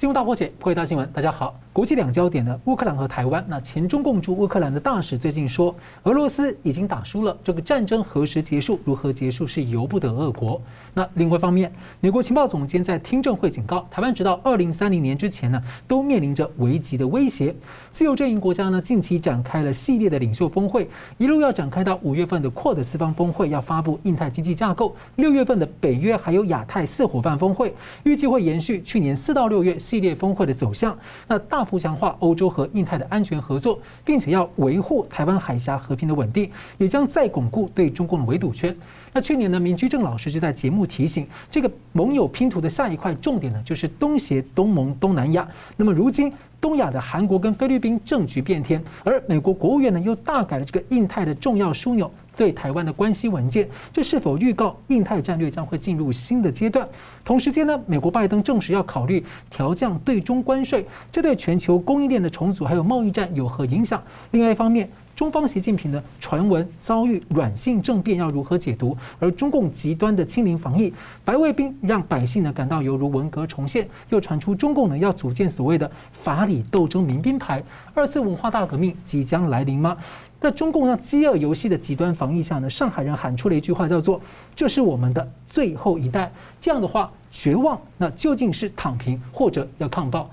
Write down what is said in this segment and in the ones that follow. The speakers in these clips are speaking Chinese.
新闻大破解，破解大新闻。大家好，国际两焦点呢，乌克兰和台湾。那前中共驻乌克兰的大使最近说，俄罗斯已经打输了，这个战争何时结束、如何结束是由不得俄国。那另外一方面，美国情报总监在听证会警告，台湾直到二零三零年之前呢，都面临着危急的威胁。自由阵营国家呢，近期展开了系列的领袖峰会，一路要展开到五月份的扩的四方峰会，要发布印太经济架构；六月份的北约还有亚太四伙伴峰会，预计会延续去年四到六月。系列峰会的走向，那大大幅强化欧洲和印太的安全合作，并且要维护台湾海峡和平的稳定，也将再巩固对中共的围堵圈。那去年呢，明居正老师就在节目提醒，这个盟友拼图的下一块重点呢，就是东协、东盟、东南亚。那么如今，东亚的韩国跟菲律宾政局变天，而美国国务院呢又大改了这个印太的重要枢纽。对台湾的关系文件，这是否预告印太战略将会进入新的阶段？同时间呢，美国拜登证实要考虑调降对中关税，这对全球供应链的重组还有贸易战有何影响？另外一方面，中方习近平的传闻遭遇软性政变，要如何解读？而中共极端的清零防疫，白卫兵让百姓呢感到犹如文革重现，又传出中共呢要组建所谓的法理斗争民兵排，二次文化大革命即将来临吗？那中共让饥饿游戏的极端防疫下呢，上海人喊出了一句话，叫做“这是我们的最后一代”。这样的话，绝望，那究竟是躺平或者要抗暴？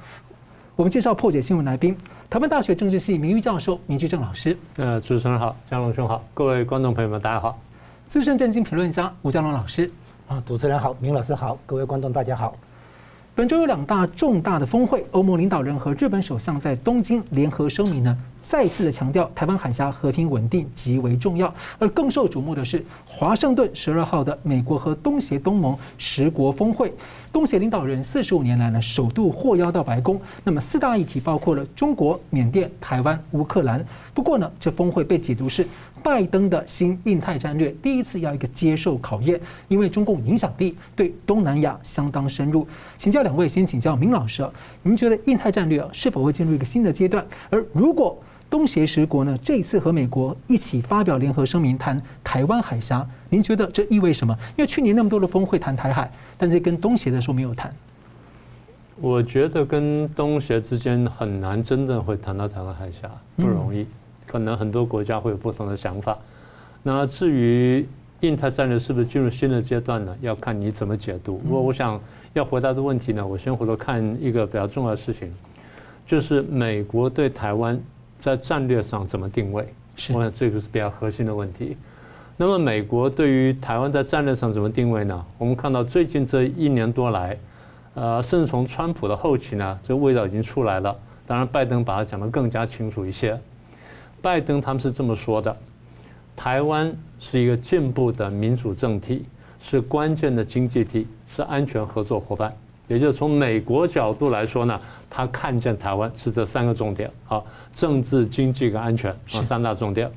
我们介绍破解新闻来宾，台湾大学政治系名誉教授明居正老师。呃，主持人好，江龙兄好，各位观众朋友们大家好。资深政经评论家吴江龙老师。啊，主持人好，明老师好，各位观众大家好。本周有两大重大的峰会，欧盟领导人和日本首相在东京联合声明呢。再次的强调，台湾海峡和平稳定极为重要。而更受瞩目的是，华盛顿十二号的美国和东协东盟十国峰会，东协领导人四十五年来呢首度获邀到白宫。那么四大议题包括了中国、缅甸、台湾、乌克兰。不过呢，这峰会被解读是拜登的新印太战略第一次要一个接受考验，因为中共影响力对东南亚相当深入。请教两位，先请教明老师啊，您觉得印太战略是否会进入一个新的阶段？而如果东协十国呢，这一次和美国一起发表联合声明，谈台湾海峡。您觉得这意味什么？因为去年那么多的峰会谈台海，但这跟东协的说没有谈。我觉得跟东协之间很难真正会谈到台湾海峡，不容易。可能很多国家会有不同的想法。那至于印太战略是不是进入新的阶段呢？要看你怎么解读。如果我想要回答的问题呢，我先回头看一个比较重要的事情，就是美国对台湾。在战略上怎么定位？我想这个是比较核心的问题。那么，美国对于台湾在战略上怎么定位呢？我们看到最近这一年多来，呃，甚至从川普的后期呢，这个味道已经出来了。当然，拜登把它讲得更加清楚一些。拜登他们是这么说的：台湾是一个进步的民主政体，是关键的经济体，是安全合作伙伴。也就是从美国角度来说呢，他看见台湾是这三个重点啊，政治、经济跟安全是三大重点。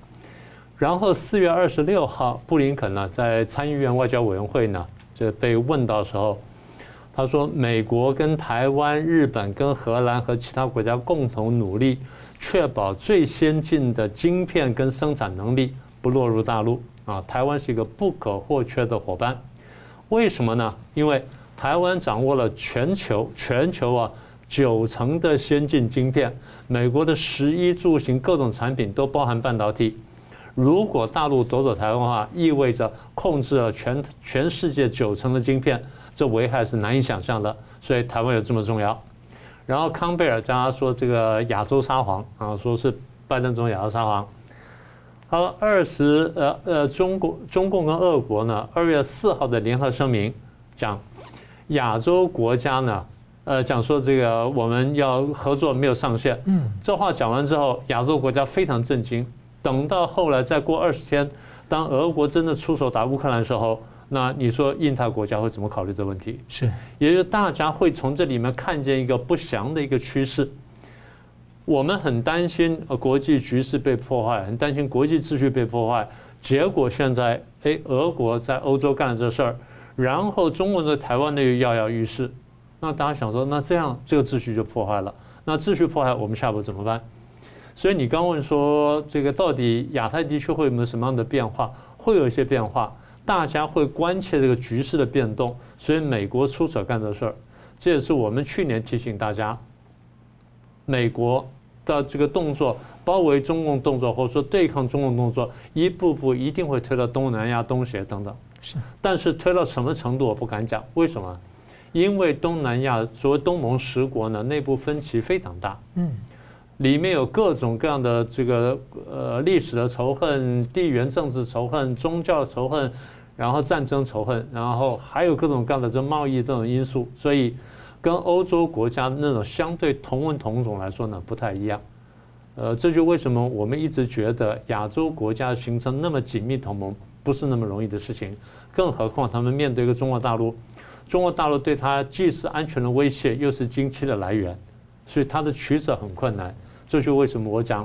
然后四月二十六号，布林肯呢在参议院外交委员会呢就被问到时候，他说美国跟台湾、日本跟荷兰和其他国家共同努力，确保最先进的晶片跟生产能力不落入大陆啊，台湾是一个不可或缺的伙伴。为什么呢？因为台湾掌握了全球全球啊九成的先进晶片，美国的食衣住行各种产品都包含半导体。如果大陆夺走台湾的话，意味着控制了全全世界九成的晶片，这危害是难以想象的。所以台湾有这么重要。然后康贝尔加说这个亚洲沙皇啊，说是拜登总统亚洲沙皇。好，二十呃呃中国中共跟俄国呢，二月四号的联合声明讲。亚洲国家呢，呃，讲说这个我们要合作没有上限。嗯，这话讲完之后，亚洲国家非常震惊。等到后来再过二十天，当俄国真的出手打乌克兰的时候，那你说印太国家会怎么考虑这个问题？是，也就是大家会从这里面看见一个不祥的一个趋势。我们很担心呃国际局势被破坏，很担心国际秩序被破坏。结果现在，哎，俄国在欧洲干了这事儿。然后中国的台湾呢又跃跃欲试，那大家想说，那这样这个秩序就破坏了。那秩序破坏，我们下一步怎么办？所以你刚问说，这个到底亚太地区会有没有什么样的变化？会有一些变化，大家会关切这个局势的变动。所以美国出手干这事儿，这也是我们去年提醒大家，美国的这个动作，包围中共动作，或者说对抗中共动作，一步步一定会推到东南亚、东协等等。是，但是推到什么程度我不敢讲，为什么？因为东南亚所谓东盟十国呢，内部分歧非常大。嗯。里面有各种各样的这个呃历史的仇恨、地缘政治仇恨、宗教仇恨，然后战争仇恨，然后还有各种各样的这贸易这种因素，所以跟欧洲国家那种相对同文同种来说呢不太一样。呃，这就为什么我们一直觉得亚洲国家形成那么紧密同盟不是那么容易的事情，更何况他们面对一个中国大陆，中国大陆对它既是安全的威胁，又是经济的来源，所以它的取舍很困难。这就是为什么我讲，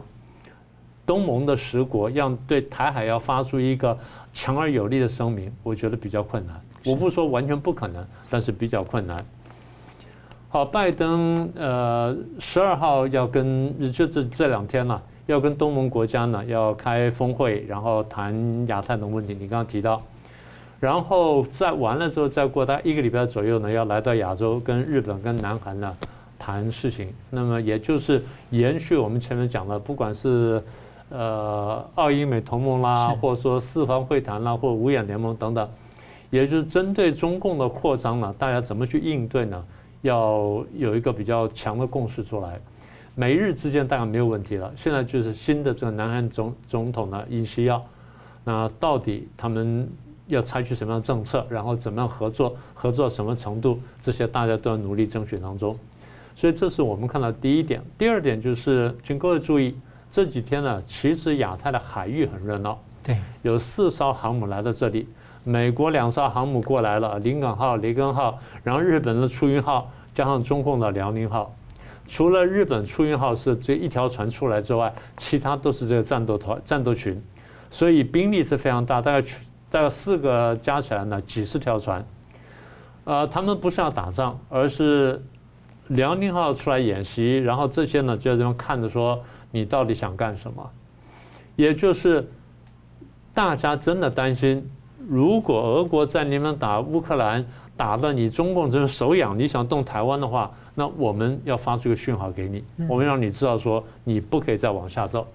东盟的十国要对台海要发出一个强而有力的声明，我觉得比较困难。我不说完全不可能，但是比较困难。好，拜登呃十二号要跟就是这两天了，要跟东盟国家呢要开峰会，然后谈亚太的问题。你刚刚提到，然后在完了之后，再过大概一个礼拜左右呢，要来到亚洲跟日本跟南韩呢。谈事情，那么也就是延续我们前面讲的，不管是呃澳英美同盟啦，或者说四方会谈啦，或五眼联盟等等，也就是针对中共的扩张呢，大家怎么去应对呢？要有一个比较强的共识出来。美日之间当然没有问题了，现在就是新的这个南韩总总统呢尹锡耀，那到底他们要采取什么样的政策，然后怎么样合作，合作到什么程度，这些大家都要努力争取当中。所以这是我们看到第一点，第二点就是，请各位注意，这几天呢，其实亚太的海域很热闹，对，有四艘航母来到这里，美国两艘航母过来了，临港号、雷根号，然后日本的出云号，加上中共的辽宁号，除了日本出云号是这一条船出来之外，其他都是这个战斗团、战斗群，所以兵力是非常大，大概大概四个加起来呢，几十条船，呃，他们不是要打仗，而是。辽宁号出来演习，然后这些呢就在这边看着说，你到底想干什么？也就是大家真的担心，如果俄国在你们打乌克兰打得你中共真是手痒，你想动台湾的话，那我们要发出一个讯号给你，我们让你知道说你不可以再往下走。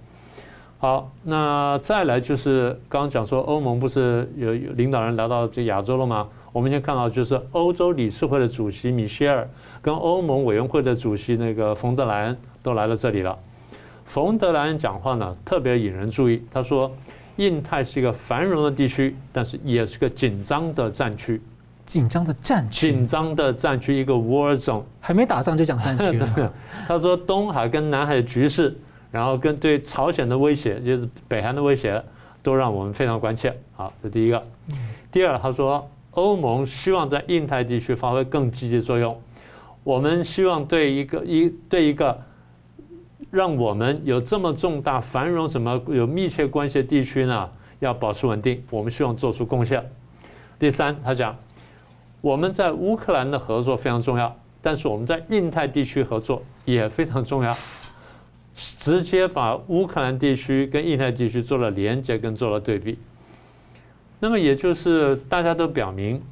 好，那再来就是刚刚讲说欧盟不是有有领导人来到这亚洲了吗？我们先看到就是欧洲理事会的主席米歇尔。跟欧盟委员会的主席那个冯德莱恩都来到这里了。冯德莱恩讲话呢，特别引人注意。他说，印太是一个繁荣的地区，但是也是个紧张的战区。紧张的战区。紧张的战区，一个 war zone。还没打仗就讲战区了。他说，东海跟南海的局势，然后跟对朝鲜的威胁，就是北韩的威胁，都让我们非常关切。好，这第一个。第二，他说，欧盟希望在印太地区发挥更积极作用。我们希望对一个一对一个让我们有这么重大繁荣、什么有密切关系的地区呢，要保持稳定。我们希望做出贡献。第三，他讲我们在乌克兰的合作非常重要，但是我们在印太地区合作也非常重要。直接把乌克兰地区跟印太地区做了连接，跟做了对比。那么也就是大家都表明。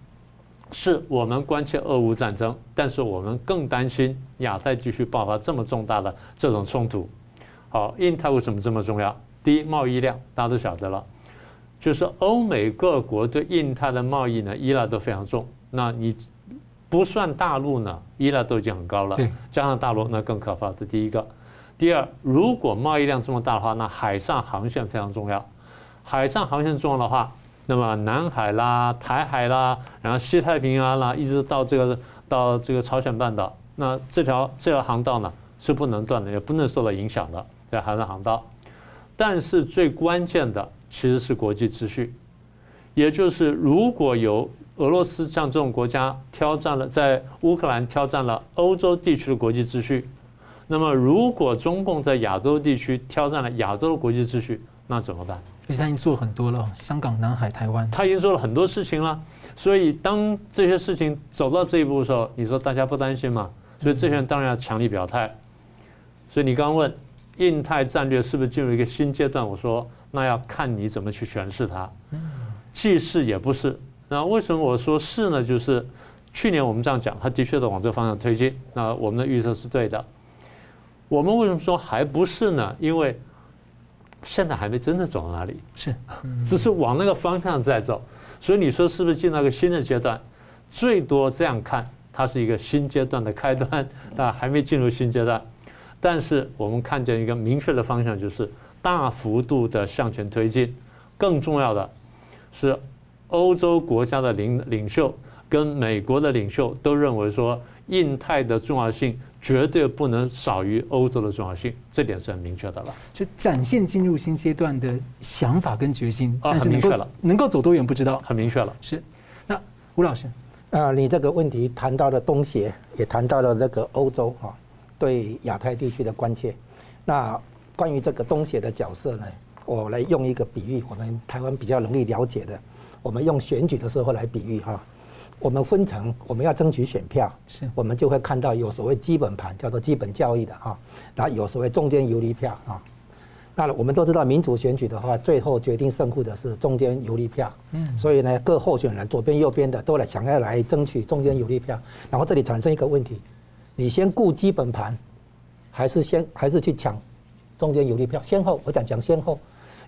是我们关切俄乌战争，但是我们更担心亚太地区爆发这么重大的这种冲突。好，印太为什么这么重要？第一，贸易量大家都晓得了，就是欧美各国对印太的贸易呢依赖都非常重。那你不算大陆呢，依赖都已经很高了，加上大陆那更可怕。这第一个。第二，如果贸易量这么大的话，那海上航线非常重要。海上航线重要的话。那么南海啦、台海啦，然后西太平洋啦，一直到这个到这个朝鲜半岛，那这条这条航道呢是不能断的，也不能受到影响的，在海上航道。但是最关键的其实是国际秩序，也就是如果有俄罗斯像这种国家挑战了在乌克兰挑战了欧洲地区的国际秩序，那么如果中共在亚洲地区挑战了亚洲的国际秩序，那怎么办？而且他已经做很多了，香港、南海、台湾，他已经做了很多事情了。所以当这些事情走到这一步的时候，你说大家不担心吗？所以这些人当然要强力表态。所以你刚刚问，印太战略是不是进入一个新阶段？我说那要看你怎么去诠释它。既是也不是。那为什么我说是呢？就是去年我们这样讲，它的确在往这个方向推进，那我们的预测是对的。我们为什么说还不是呢？因为现在还没真的走到哪里，是，只是往那个方向在走。所以你说是不是进到一个新的阶段？最多这样看，它是一个新阶段的开端，但还没进入新阶段。但是我们看见一个明确的方向，就是大幅度的向前推进。更重要的是，欧洲国家的领领袖跟美国的领袖都认为说，印太的重要性绝对不能少于欧洲的重要性，这点是很明确的了。就展现进入新阶段的想法跟决心，啊，很明确了。能够走多远不知道，很明确了。是，那吴老师，啊，你这个问题谈到了东协，也谈到了这个欧洲哈，对亚太地区的关切。那关于这个东协的角色呢，我来用一个比喻，我们台湾比较容易了解的，我们用选举的时候来比喻哈。我们分成，我们要争取选票，是，我们就会看到有所谓基本盘，叫做基本教育的哈，然后有所谓中间游离票啊。那我们都知道，民主选举的话，最后决定胜负的是中间游离票。嗯，所以呢，各候选人左边右边的都来想要来争取中间游离票。然后这里产生一个问题：你先顾基本盘，还是先还是去抢中间游离票？先后，我讲讲先后。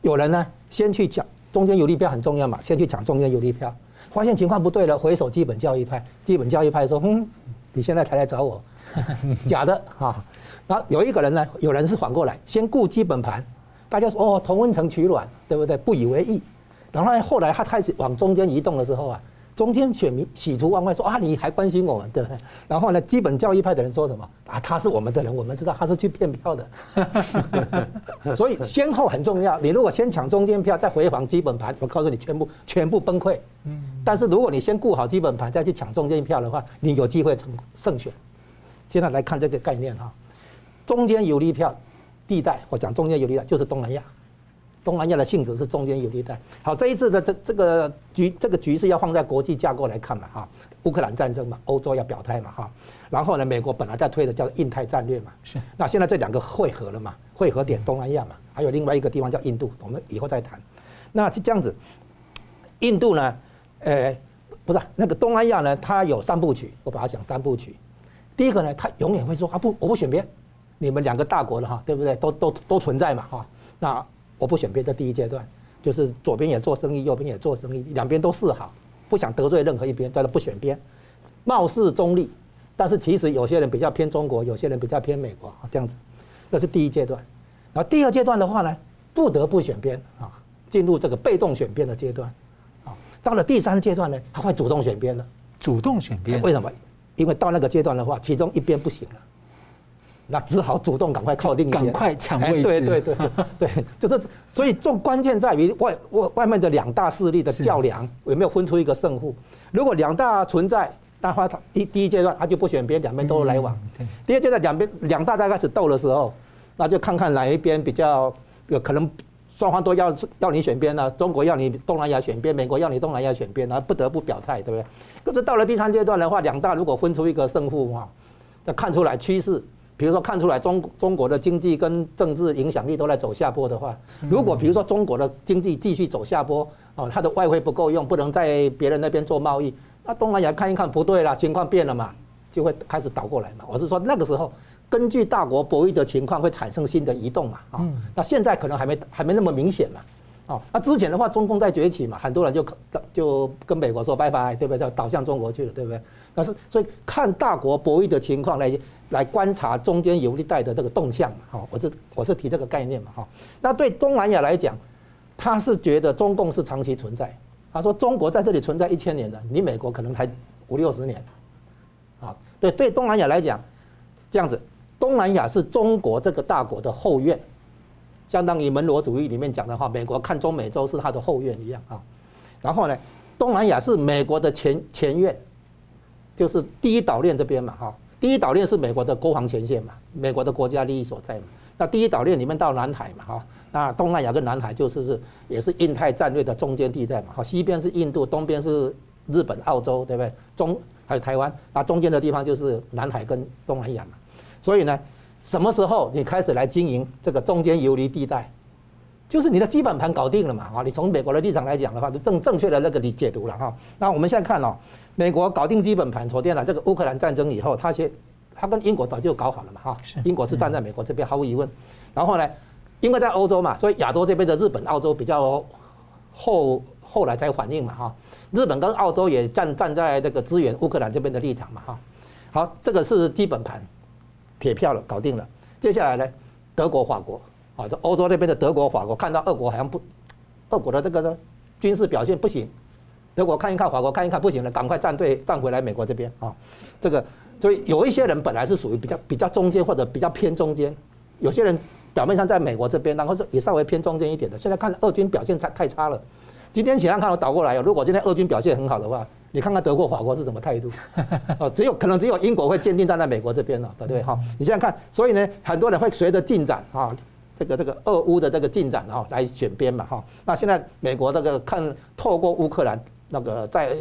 有人呢，先去抢中间游离票很重要嘛，先去抢中间游离票。发现情况不对了，回首基本教育派。基本教育派说：“嗯，你现在才来找我，假的哈。”然后有一个人呢，有人是反过来，先顾基本盘，大家说：“哦，同温层取暖，对不对？”不以为意。然后后来他开始往中间移动的时候啊。中间选民喜出望外，说啊，你还关心我们，对不对？然后呢，基本教义派的人说什么啊？他是我们的人，我们知道他是去骗票的。所以先后很重要。你如果先抢中间票，再回防基本盘，我告诉你，全部全部崩溃。嗯。但是如果你先顾好基本盘，再去抢中间票的话，你有机会成胜选。现在来看这个概念哈，中间游离票地带，我讲中间游离带就是东南亚。东南亚的性质是中间游离带。好，这一次的这这个局，这个局势要放在国际架构来看嘛，哈，乌克兰战争嘛，欧洲要表态嘛，哈，然后呢，美国本来在推的叫印太战略嘛，是。那现在这两个汇合了嘛，汇合点东南亚嘛，还有另外一个地方叫印度，我们以后再谈。那是这样子，印度呢，呃，不是那个东南亚呢，它有三部曲，我把它讲三部曲。第一个呢，它永远会说啊不，我不选边，你们两个大国了哈，对不对？都都都存在嘛，哈，那。我不选边，这第一阶段，就是左边也做生意，右边也做生意，两边都示好，不想得罪任何一边，在那不选边，貌似中立，但是其实有些人比较偏中国，有些人比较偏美国啊，这样子，那是第一阶段。然后第二阶段的话呢，不得不选边啊，进入这个被动选边的阶段，啊，到了第三阶段呢，他会主动选边了，主动选边，为什么？因为到那个阶段的话，其中一边不行了。那只好主动赶快靠另一边，赶快抢位置。对对对 对，就是所以重关键在于外外外面的两大势力的较量有没有分出一个胜负。如果两大存在，那话他第第一阶段他就不选边，两边都来往。第二阶段两边两大在开始斗的时候，那就看看哪一边比较有可能双方都要要你选边了。中国要你东南亚选边，美国要你东南亚选边，那不得不表态，对不对？可是到了第三阶段的话，两大如果分出一个胜负哈，那看出来趋势。比如说看出来中中国的经济跟政治影响力都在走下坡的话，如果比如说中国的经济继续走下坡，哦，它的外汇不够用，不能在别人那边做贸易，那东南亚看一看不对了，情况变了嘛，就会开始倒过来嘛。我是说那个时候，根据大国博弈的情况会产生新的移动嘛，啊，那现在可能还没还没那么明显嘛，哦，那之前的话中共在崛起嘛，很多人就就跟美国说拜拜，对不对？就倒向中国去了，对不对？但是所以看大国博弈的情况来。来观察中间游离带的这个动向嘛，哈，我是我是提这个概念嘛，哈。那对东南亚来讲，他是觉得中共是长期存在，他说中国在这里存在一千年了，你美国可能才五六十年，啊，对对，东南亚来讲，这样子，东南亚是中国这个大国的后院，相当于门罗主义里面讲的话，美国看中美洲是他的后院一样啊。然后呢，东南亚是美国的前前院，就是第一岛链这边嘛，哈。第一岛链是美国的国防前线嘛，美国的国家利益所在嘛。那第一岛链里面到南海嘛，哈，那东南亚跟南海就是是也是印太战略的中间地带嘛，哈，西边是印度，东边是日本、澳洲，对不对？中还有台湾，那中间的地方就是南海跟东南亚嘛。所以呢，什么时候你开始来经营这个中间游离地带，就是你的基本盘搞定了嘛，哈，你从美国的立场来讲的话，就正正确的那个理解读了哈。那我们现在看哦。美国搞定基本盘，昨天了这个乌克兰战争以后，他先他跟英国早就搞好了嘛哈，英国是站在美国这边毫无疑问。然后呢，因为在欧洲嘛，所以亚洲这边的日本、澳洲比较后后来才反应嘛哈。日本跟澳洲也站站在这个支援乌克兰这边的立场嘛哈。好，这个是基本盘，铁票了，搞定了。接下来呢，德国、法国，啊，这欧洲那边的德国、法国看到俄国好像不，俄国的这个呢军事表现不行，德国看一看，法国看一看，不行了，赶快站队站回来美国这边啊。这个，所以有一些人本来是属于比较比较中间或者比较偏中间，有些人表面上在美国这边，然后是也稍微偏中间一点的。现在看俄军表现太太差了。今天起来看我倒过来，如果今天俄军表现很好的话，你看看德国、法国是什么态度？哦，只有可能只有英国会坚定站在美国这边了，对不对？哈，你现在看，所以呢，很多人会随着进展啊，这个这个俄乌的这个进展啊来选边嘛，哈。那现在美国这个看透过乌克兰那个在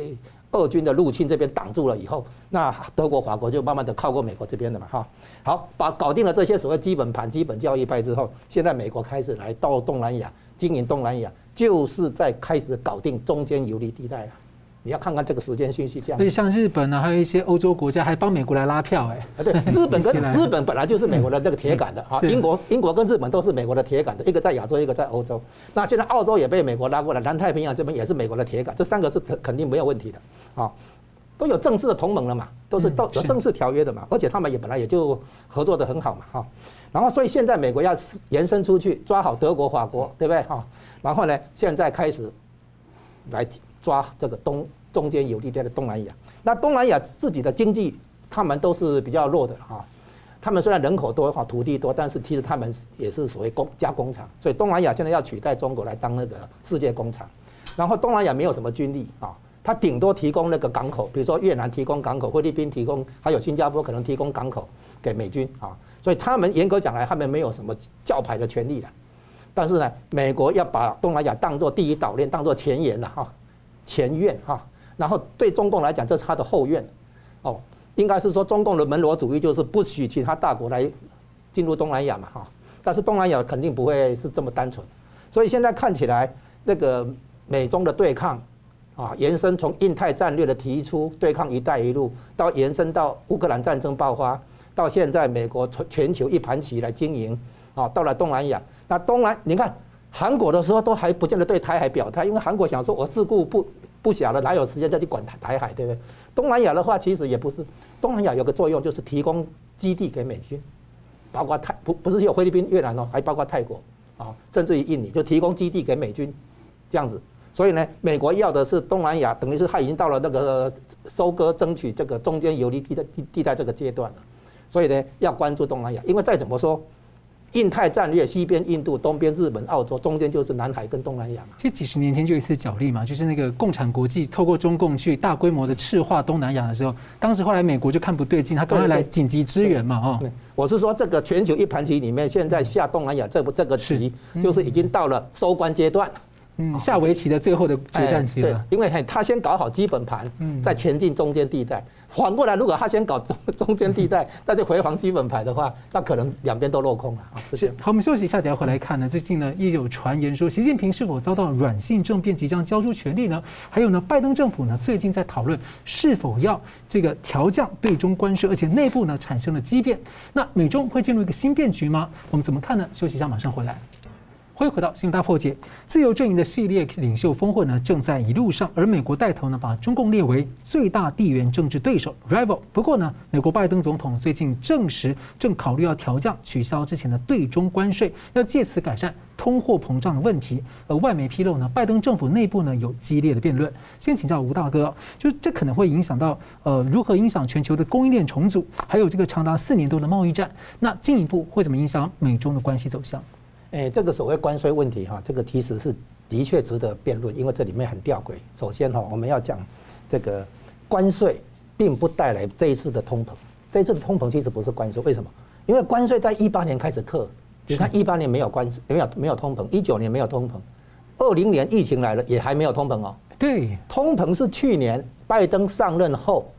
俄军的入侵这边挡住了以后，那德国、法国就慢慢的靠过美国这边了嘛，哈。好，把搞定了这些所谓基本盘、基本教育派之后，现在美国开始来到东南亚经营东南亚。就是在开始搞定中间游离地带了，你要看看这个时间顺序这样。所以像日本呢，还有一些欧洲国家还帮美国来拉票哎。啊，对，日本跟日本本来就是美国的这个铁杆的啊，英国英国跟日本都是美国的铁杆的，一个在亚洲，一个在欧洲。那现在澳洲也被美国拉过来，南太平洋这边也是美国的铁杆，这三个是肯定没有问题的啊，都有正式的同盟了嘛，都是都有正式条约的嘛，而且他们也本来也就合作的很好嘛哈。然后所以现在美国要延伸出去，抓好德国、法国，对不对哈？然后呢，现在开始来抓这个东中间有利点的东南亚。那东南亚自己的经济，他们都是比较弱的哈。他们虽然人口多哈，土地多，但是其实他们也是所谓工加工厂。所以东南亚现在要取代中国来当那个世界工厂。然后东南亚没有什么军力啊，它顶多提供那个港口，比如说越南提供港口，菲律宾提供，还有新加坡可能提供港口给美军啊。所以他们严格讲来，他们没有什么叫牌的权利了。但是呢，美国要把东南亚当做第一岛链，当做前沿了哈，前院哈。然后对中共来讲，这是他的后院，哦，应该是说中共的门罗主义就是不许其他大国来进入东南亚嘛哈。但是东南亚肯定不会是这么单纯，所以现在看起来，那个美中的对抗啊，延伸从印太战略的提出对抗“一带一路”，到延伸到乌克兰战争爆发，到现在美国全全球一盘棋来经营啊，到了东南亚。那东南，你看韩国的时候都还不见得对台海表态，因为韩国想说，我自顾不不小了，哪有时间再去管台台海，对不对？东南亚的话，其实也不是，东南亚有个作用就是提供基地给美军，包括泰不不是只有菲律宾、越南哦，还包括泰国啊，甚至于印尼，就提供基地给美军，这样子。所以呢，美国要的是东南亚，等于是他已经到了那个收割、争取这个中间游离地带地地带这个阶段了。所以呢，要关注东南亚，因为再怎么说。印太战略，西边印度，东边日本、澳洲，中间就是南海跟东南亚嘛。其实几十年前就一次角力嘛，就是那个共产国际透过中共去大规模的赤化东南亚的时候，当时后来美国就看不对劲，他赶快来紧急支援嘛，哦。我是说这个全球一盘棋里面，现在下东南亚这不这个棋，就是已经到了收官阶段。嗯，下围棋的最后的决战期了。对，因为他先搞好基本盘，再前进中间地带。反过来，如果他先搞中中间地带，再去回防基本牌的话，那可能两边都落空了啊。是。好，我们休息一下，等下回来看呢。最近呢，也有传言说，习近平是否遭到软性政变，即将交出权力呢？还有呢，拜登政府呢，最近在讨论是否要这个调降对中关税，而且内部呢产生了激变。那美中会进入一个新变局吗？我们怎么看呢？休息一下，马上回来。欢迎回到新闻大破解。自由阵营的系列领袖峰会呢，正在一路上，而美国带头呢，把中共列为最大地缘政治对手 （rival）。不过呢，美国拜登总统最近证实，正考虑要调降、取消之前的对中关税，要借此改善通货膨胀的问题。而外媒披露呢，拜登政府内部呢有激烈的辩论。先请教吴大哥，就是这可能会影响到呃如何影响全球的供应链重组，还有这个长达四年多的贸易战，那进一步会怎么影响美中的关系走向？哎，这个所谓关税问题哈，这个其实是的确值得辩论，因为这里面很吊诡。首先哈，我们要讲这个关税并不带来这一次的通膨，这一次的通膨其实不是关税，为什么？因为关税在一八年开始克，你看一八年没有关税，没有没有通膨，一九年没有通膨，二零年疫情来了也还没有通膨哦。对，通膨是去年拜登上任后，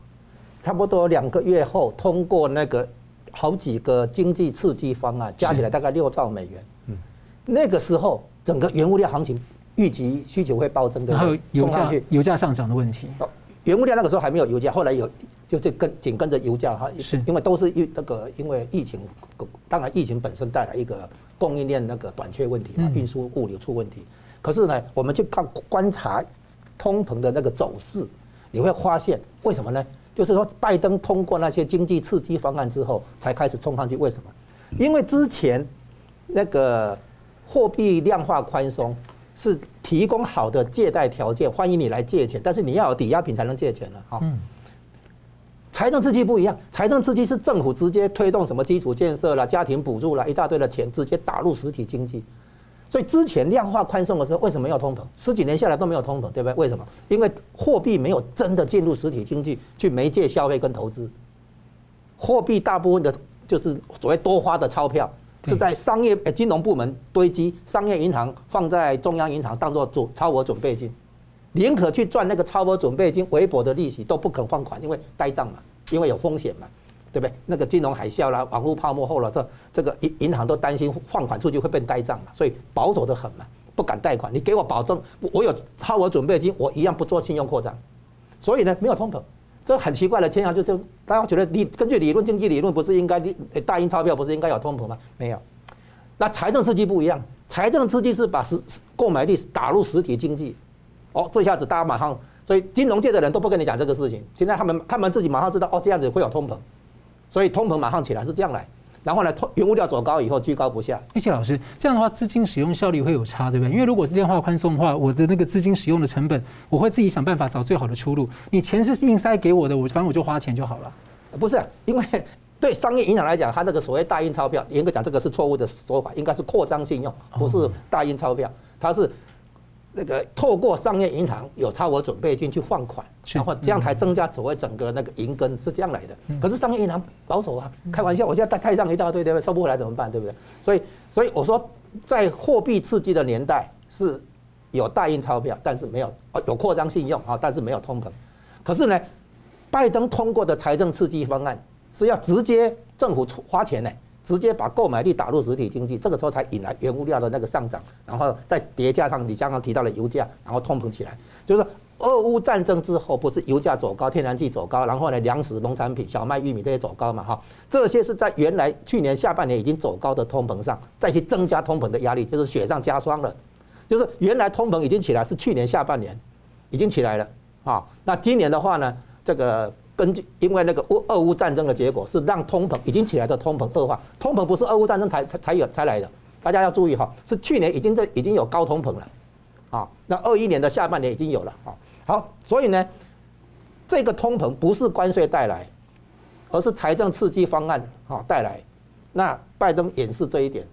差不多两个月后通过那个好几个经济刺激方案，加起来大概六兆美元。那个时候，整个原物料行情预期需求会暴增的，还有油价油价上涨的问题。原物料那个时候还没有油价，后来有，就是跟紧跟着油价哈，是因为都是疫那个因为疫情，当然疫情本身带来一个供应链那个短缺问题嘛，运输物流出问题。可是呢，我们去看观察通膨的那个走势，你会发现为什么呢？就是说拜登通过那些经济刺激方案之后，才开始冲上去。为什么？因为之前那个货币量化宽松。是提供好的借贷条件，欢迎你来借钱，但是你要有抵押品才能借钱了哈。财政刺激不一样，财政刺激是政府直接推动什么基础建设啦、家庭补助啦，一大堆的钱直接打入实体经济。所以之前量化宽松的时候，为什么要通膨？十几年下来都没有通膨，对不对？为什么？因为货币没有真的进入实体经济去媒介消费跟投资，货币大部分的就是所谓多花的钞票。是在商业呃金融部门堆积，商业银行放在中央银行当做准超额准备金，宁可去赚那个超额准备金微薄的利息，都不肯放款，因为呆账嘛，因为有风险嘛，对不对？那个金融海啸啦，网络泡沫后了，这这个银银行都担心放款出去会变呆账嘛，所以保守的很嘛，不敢贷款。你给我保证，我有超额准备金，我一样不做信用扩张，所以呢，没有通膨。这很奇怪的现象，就是大家觉得理根据理论经济理论不是应该理大印钞票不是应该有通膨吗？没有，那财政刺激不一样，财政刺激是把实购买力打入实体经济，哦，这下子大家马上，所以金融界的人都不跟你讲这个事情，现在他们他们自己马上知道哦，这样子会有通膨，所以通膨马上起来是这样来。然后呢，原物料走高以后居高不下。谢谢老师，这样的话资金使用效率会有差，对不对？因为如果是量化宽松的话，我的那个资金使用的成本，我会自己想办法找最好的出路。你钱是硬塞给我的，我反正我就花钱就好了。不是，因为对商业银行来讲，它那个所谓大印钞票，严格讲这个是错误的说法，应该是扩张信用，不是大印钞票，它是。那个透过商业银行有超额准备金去放款，然后这样才增加所谓整个那个银根是这样来的。可是商业银行保守啊，开玩笑，我现在开上一大堆，对不对？收不回来怎么办？对不对？所以，所以我说，在货币刺激的年代是有大印钞票，但是没有啊有扩张信用啊，但是没有通膨。可是呢，拜登通过的财政刺激方案是要直接政府出花钱呢。直接把购买力打入实体经济，这个时候才引来原物料的那个上涨，然后再叠加上你刚刚提到的油价，然后通膨起来。就是俄乌战争之后，不是油价走高，天然气走高，然后呢，粮食、农产品、小麦、玉米这些走高嘛？哈，这些是在原来去年下半年已经走高的通膨上，再去增加通膨的压力，就是雪上加霜了。就是原来通膨已经起来，是去年下半年已经起来了啊。那今年的话呢，这个。根据因为那个乌俄乌战争的结果是让通膨已经起来的通膨恶化，通膨不是俄乌战争才才才有才来的，大家要注意哈，是去年已经在已经有高通膨了，啊，那二一年的下半年已经有了。啊，好，所以呢，这个通膨不是关税带来，而是财政刺激方案啊带来，那拜登掩饰这一点，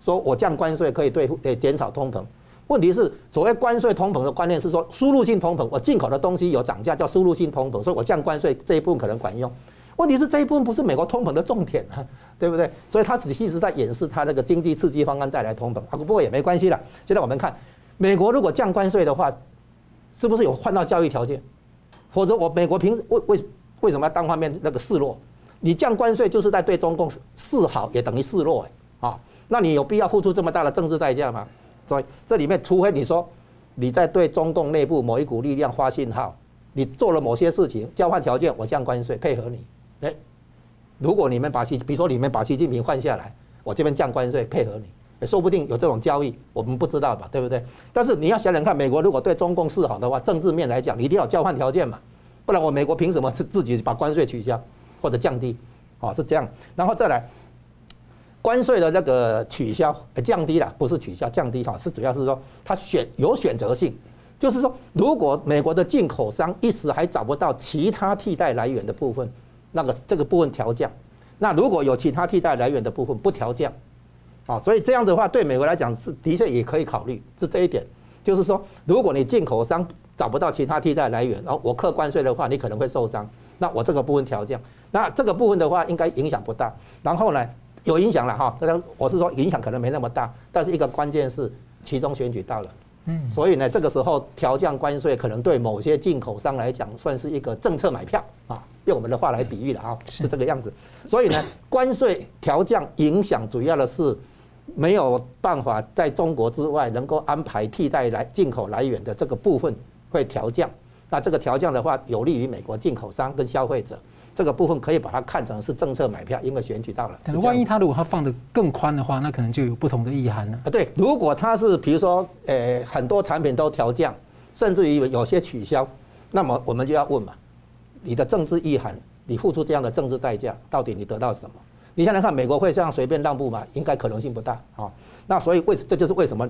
说我降关税可以对诶减少通膨。问题是，所谓关税通膨的观念是说，输入性通膨，我进口的东西有涨价，叫输入性通膨，所以我降关税这一部分可能管用。问题是这一部分不是美国通膨的重点啊，对不对？所以他只是在掩饰他那个经济刺激方案带来通膨。不过也没关系了。现在我们看，美国如果降关税的话，是不是有换到交易条件？否则我美国凭为为为什么要单方面那个示弱？你降关税就是在对中共示好，也等于示弱哎啊？那你有必要付出这么大的政治代价吗？所以这里面，除非你说你在对中共内部某一股力量发信号，你做了某些事情，交换条件，我降关税配合你。哎，如果你们把习，比如说你们把习近平换下来，我这边降关税配合你，说不定有这种交易，我们不知道吧，对不对？但是你要想想看，美国如果对中共示好的话，政治面来讲，你一定要交换条件嘛，不然我美国凭什么是自己把关税取消或者降低？哦，是这样，然后再来。关税的那个取消呃、降低了，不是取消，降低哈，是主要是说它选有选择性，就是说如果美国的进口商一时还找不到其他替代来源的部分，那个这个部分调降，那如果有其他替代来源的部分不调降，啊，所以这样的话对美国来讲是的确也可以考虑，是这一点，就是说如果你进口商找不到其他替代来源，然后我克关税的话，你可能会受伤，那我这个部分调降，那这个部分的话应该影响不大，然后呢？有影响了哈，当然我是说影响可能没那么大，但是一个关键是其中选举到了，嗯，所以呢这个时候调降关税可能对某些进口商来讲算是一个政策买票啊，用我们的话来比喻了啊，是这个样子。所以呢关税调降影响主要的是没有办法在中国之外能够安排替代来进口来源的这个部分会调降，那这个调降的话，有利于美国进口商跟消费者。这个部分可以把它看成是政策买票，因为选举到了。但是万一他如果他放得更宽的话，那可能就有不同的意涵了。啊，对，如果他是比如说，呃，很多产品都调降，甚至于有些取消，那么我们就要问嘛，你的政治意涵，你付出这样的政治代价，到底你得到什么？你现在看美国会这样随便让步吗？应该可能性不大啊。那所以为这就是为什么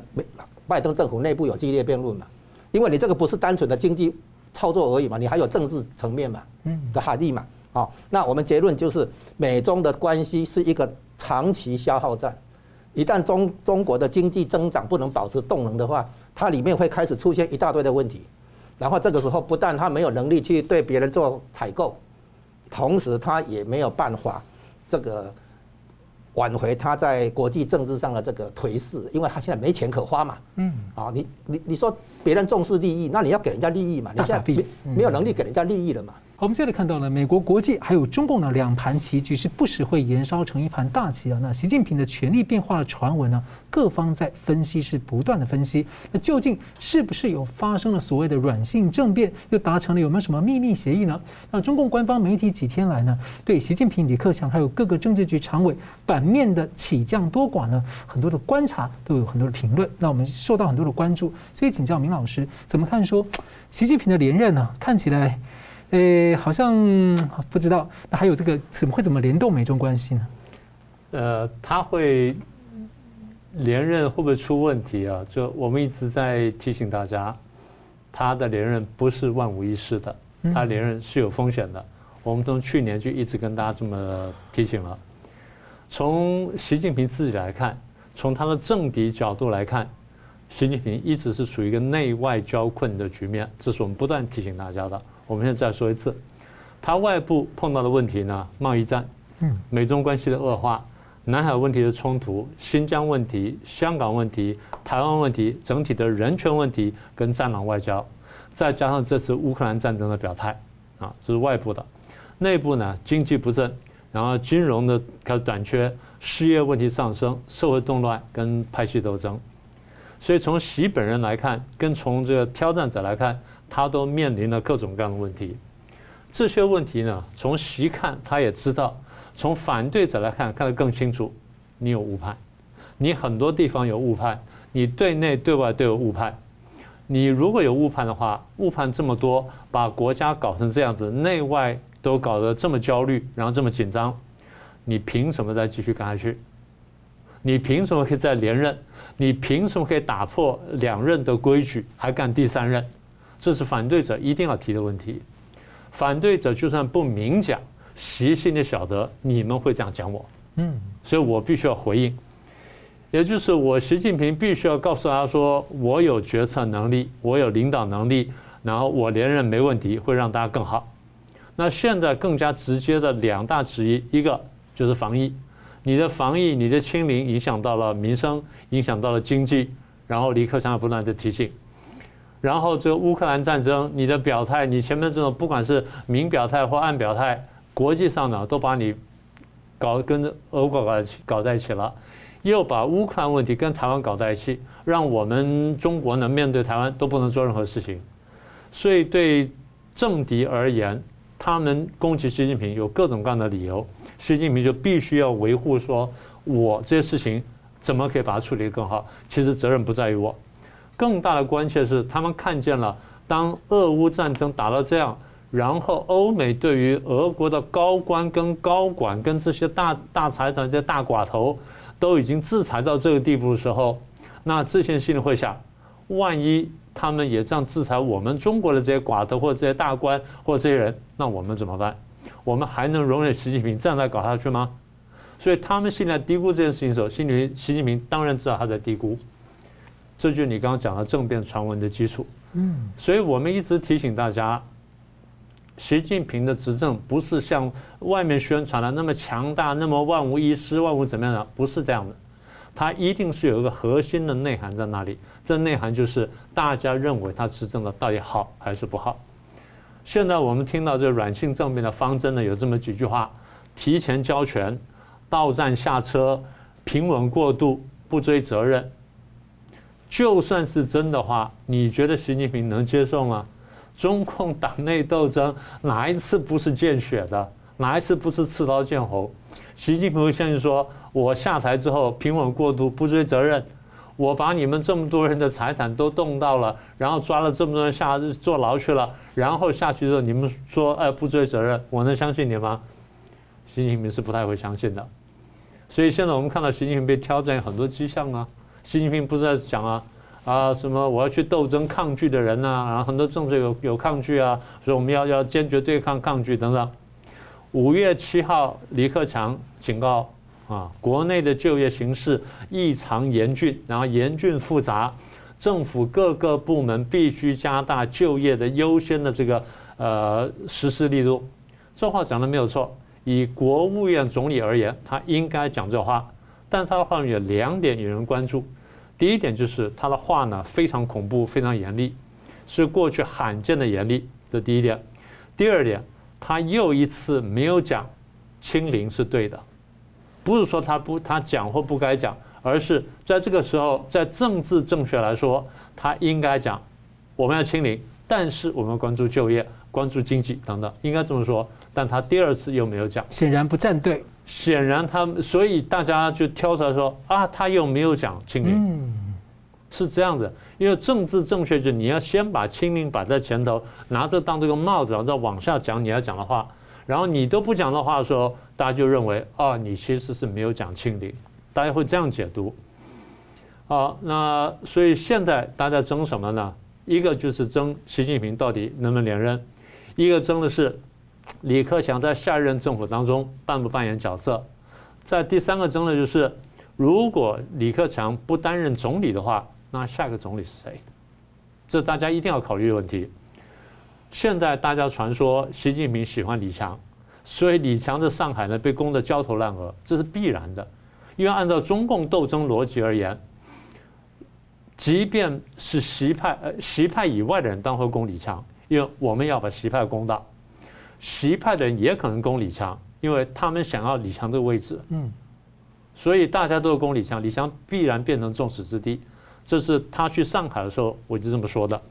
拜登政府内部有激烈辩论嘛？因为你这个不是单纯的经济操作而已嘛，你还有政治层面嘛，嗯，的含义嘛。好，那我们结论就是，美中的关系是一个长期消耗战。一旦中中国的经济增长不能保持动能的话，它里面会开始出现一大堆的问题。然后这个时候，不但它没有能力去对别人做采购，同时它也没有办法这个挽回它在国际政治上的这个颓势，因为它现在没钱可花嘛。嗯。啊，你你你说别人重视利益，那你要给人家利益嘛？你现在没没有能力给人家利益了嘛？我们现在看到了美国国际还有中共的两盘棋局是不时会延烧成一盘大棋啊。那习近平的权力变化的传闻呢，各方在分析是不断的分析。那究竟是不是有发生了所谓的软性政变，又达成了有没有什么秘密协议呢？那中共官方媒体几天来呢，对习近平、李克强还有各个政治局常委版面的起降多寡呢，很多的观察都有很多的评论。那我们受到很多的关注，所以请教明老师怎么看说习近平的连任呢？看起来。诶，好像不知道，那还有这个怎么会怎么联动美中关系呢？呃，他会连任会不会出问题啊？就我们一直在提醒大家，他的连任不是万无一失的，他连任是有风险的。我们从去年就一直跟大家这么提醒了。从习近平自己来看，从他的政敌角度来看，习近平一直是处于一个内外交困的局面，这是我们不断提醒大家的。我们现在再说一次，它外部碰到的问题呢，贸易战，嗯，美中关系的恶化，南海问题的冲突，新疆问题、香港问题、台湾问题，整体的人权问题跟战狼外交，再加上这次乌克兰战争的表态，啊，这是外部的。内部呢，经济不振，然后金融的开始短缺，失业问题上升，社会动乱跟派系斗争。所以从习本人来看，跟从这个挑战者来看。他都面临了各种各样的问题，这些问题呢，从习看他也知道，从反对者来看看得更清楚。你有误判，你很多地方有误判，你对内对外都有误判。你如果有误判的话，误判这么多，把国家搞成这样子，内外都搞得这么焦虑，然后这么紧张，你凭什么再继续干下去？你凭什么可以再连任？你凭什么可以打破两任的规矩，还干第三任？这是反对者一定要提的问题。反对者就算不明讲，习心里晓得你们会这样讲我，嗯，所以我必须要回应。也就是我习近平必须要告诉他说，我有决策能力，我有领导能力，然后我连任没问题，会让大家更好。那现在更加直接的两大质疑，一个就是防疫，你的防疫，你的清零影响到了民生，影响到了经济，然后李克强也不断的提醒。然后这个乌克兰战争，你的表态，你前面这种不管是明表态或暗表态，国际上呢都把你搞跟俄国搞搞在一起了，又把乌克兰问题跟台湾搞在一起，让我们中国呢面对台湾都不能做任何事情。所以对政敌而言，他们攻击习近平有各种各样的理由，习近平就必须要维护说，我这些事情怎么可以把它处理得更好？其实责任不在于我。更大的关切是，他们看见了，当俄乌战争打到这样，然后欧美对于俄国的高官跟高管跟这些大大财团、这些大寡头都已经制裁到这个地步的时候，那这些心里会想：万一他们也这样制裁我们中国的这些寡头或者这些大官或者这些人，那我们怎么办？我们还能容忍习近平这样再搞下去吗？所以他们现在低估这件事情的时候，心里习近平当然知道他在低估。这就是你刚刚讲的政变传闻的基础。嗯，所以我们一直提醒大家，习近平的执政不是像外面宣传的那么强大，那么万无一失，万无怎么样的，不是这样的。他一定是有一个核心的内涵在那里。这内涵就是大家认为他执政的到底好还是不好。现在我们听到这个软性政变的方针呢，有这么几句话：提前交权、到站下车、平稳过渡、不追责任。就算是真的话，你觉得习近平能接受吗？中共党内斗争哪一次不是见血的？哪一次不是刺刀见红？习近平会相信说，我下台之后平稳过渡，不追责任，我把你们这么多人的财产都动到了，然后抓了这么多人下坐牢去了，然后下去之后你们说哎不追责任，我能相信你吗？习近平是不太会相信的。所以现在我们看到习近平被挑战很多迹象啊，习近平不是在讲啊啊什么我要去斗争抗拒的人呐、然后很多政治有有抗拒啊，所以我们要要坚决对抗抗拒等等。五月七号，李克强警告啊，国内的就业形势异常严峻，然后严峻复杂，政府各个部门必须加大就业的优先的这个呃实施力度。这话讲的没有错，以国务院总理而言，他应该讲这话，但他的话有两点引人关注。第一点就是他的话呢非常恐怖，非常严厉，是过去罕见的严厉。这第一点。第二点。他又一次没有讲清零是对的，不是说他不他讲或不该讲，而是在这个时候，在政治正确来说，他应该讲我们要清零，但是我们关注就业、关注经济等等，应该这么说。但他第二次又没有讲，显然不站队。显然他，所以大家就挑出来说啊，他又没有讲清零，嗯，是这样子。因为政治正确，就是你要先把清零摆在前头，拿着当这个帽子，然后再往下讲你要讲的话。然后你都不讲的话的时候，大家就认为啊，你其实是没有讲清零，大家会这样解读。好，那所以现在大家争什么呢？一个就是争习近平到底能不能连任，一个争的是李克强在下一任政府当中扮不扮演角色。在第三个争论就是，如果李克强不担任总理的话。那下一个总理是谁？这大家一定要考虑的问题。现在大家传说习近平喜欢李强，所以李强在上海呢被攻得焦头烂额，这是必然的。因为按照中共斗争逻辑而言，即便是习派呃习派以外的人当会攻李强，因为我们要把习派攻到。习派的人也可能攻李强，因为他们想要李强这个位置。嗯，所以大家都要攻李强，李强必然变成众矢之的。这是他去上海的时候，我就这么说的。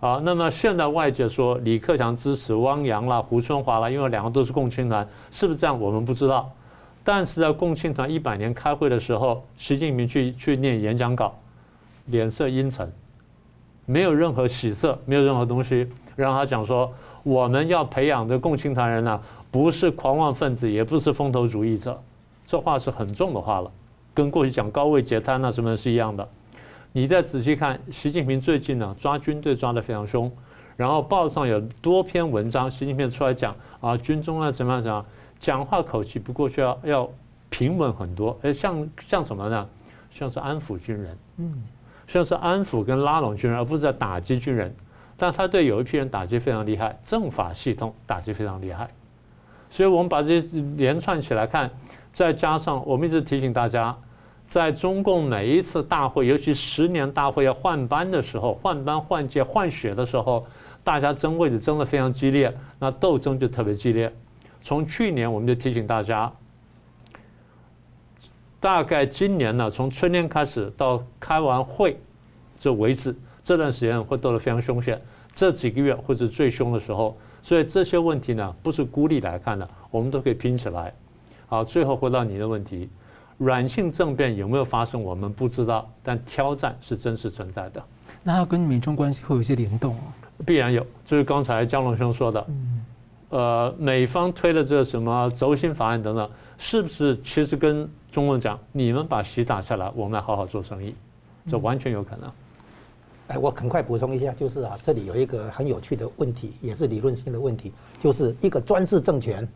啊，那么现在外界说李克强支持汪洋啦、胡春华啦，因为两个都是共青团，是不是这样？我们不知道。但是在共青团一百年开会的时候，习近平去去念演讲稿，脸色阴沉，没有任何喜色，没有任何东西，让他讲说我们要培养的共青团人呢，不是狂妄分子，也不是风头主义者。这话是很重的话了，跟过去讲高位截瘫啊什么是一样的。你再仔细看，习近平最近呢抓军队抓得非常凶，然后报上有多篇文章，习近平出来讲啊，军中啊怎么样怎么样，讲话口气不过去要要平稳很多，哎，像像什么呢？像是安抚军人，嗯，像是安抚跟拉拢军人，而不是在打击军人。但他对有一批人打击非常厉害，政法系统打击非常厉害。所以我们把这些连串起来看，再加上我们一直提醒大家。在中共每一次大会，尤其十年大会要换班的时候，换班换届换血的时候，大家争位置争得非常激烈，那斗争就特别激烈。从去年我们就提醒大家，大概今年呢，从春天开始到开完会这为止，这段时间会斗得非常凶险，这几个月或者最凶的时候。所以这些问题呢，不是孤立来看的，我们都可以拼起来。好，最后回到你的问题。软性政变有没有发生？我们不知道，但挑战是真实存在的。那它跟美中关系会有一些联动？必然有，就是刚才江龙兄说的，呃，美方推的这个什么轴心法案等等，是不是其实跟中共讲，你们把习打下来，我们来好好做生意？这完全有可能。哎，我很快补充一下，就是啊，这里有一个很有趣的问题，也是理论性的问题，就是一个专制政权。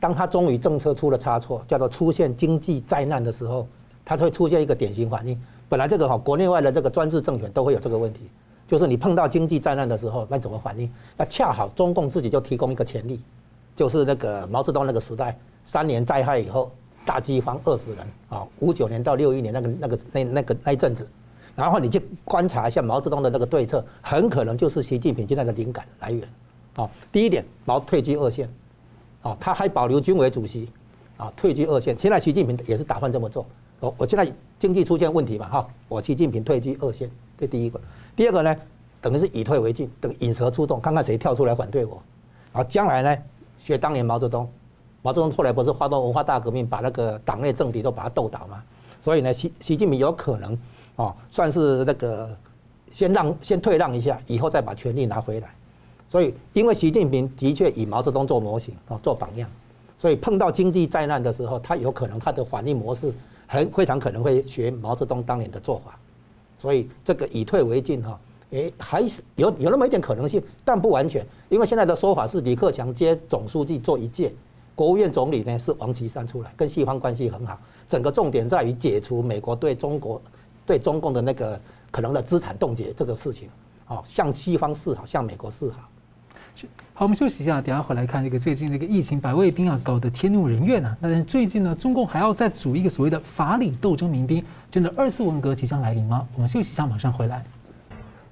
当他终于政策出了差错，叫做出现经济灾难的时候，他会出现一个典型反应。本来这个哈国内外的这个专制政权都会有这个问题，就是你碰到经济灾难的时候，那怎么反应？那恰好中共自己就提供一个潜力，就是那个毛泽东那个时代，三年灾害以后大饥荒饿死人啊，五九年到六一年那个那个那那个那一阵子，然后你去观察一下毛泽东的那个对策，很可能就是习近平现在的灵感来源。啊，第一点，毛退居二线。哦，他还保留军委主席，啊，退居二线。现在习近平也是打算这么做。我我现在经济出现问题嘛，哈，我习近平退居二线，这第一个。第二个呢，等于是以退为进，等引蛇出洞，看看谁跳出来反对我。然后将来呢，学当年毛泽东，毛泽东后来不是发动文化大革命，把那个党内政敌都把他斗倒嘛？所以呢，习习近平有可能哦，算是那个先让先退让一下，以后再把权力拿回来。所以，因为习近平的确以毛泽东做模型哦，做榜样，所以碰到经济灾难的时候，他有可能他的反应模式很非常可能会学毛泽东当年的做法。所以这个以退为进哈，诶，还是有有那么一点可能性，但不完全，因为现在的说法是李克强接总书记做一届，国务院总理呢是王岐山出来，跟西方关系很好。整个重点在于解除美国对中国、对中共的那个可能的资产冻结这个事情，哦，向西方示好，向美国示好。好，我们休息一下，等下回来看这个最近这个疫情百卫兵啊搞得天怒人怨啊。但是最近呢，中共还要再组一个所谓的法理斗争民兵，真的二次文革即将来临吗？我们休息一下，马上回来。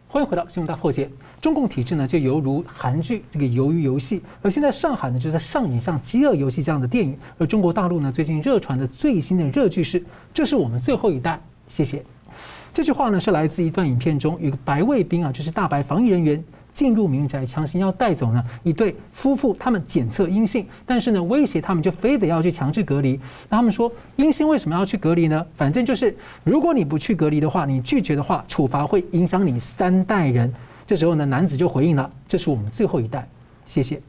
欢迎回到新闻大破解。中共体制呢，就犹如韩剧这个鱿鱼游戏，而现在上海呢，就在上演像饥饿游戏这样的电影。而中国大陆呢，最近热传的最新的热剧是：这是我们最后一代。谢谢。这句话呢，是来自一段影片中，有一个白卫兵啊，就是大白防疫人员。进入民宅，强行要带走呢一对夫妇，他们检测阴性，但是呢威胁他们就非得要去强制隔离。那他们说阴性为什么要去隔离呢？反正就是如果你不去隔离的话，你拒绝的话，处罚会影响你三代人。这时候呢男子就回应了：“这是我们最后一代，谢谢。”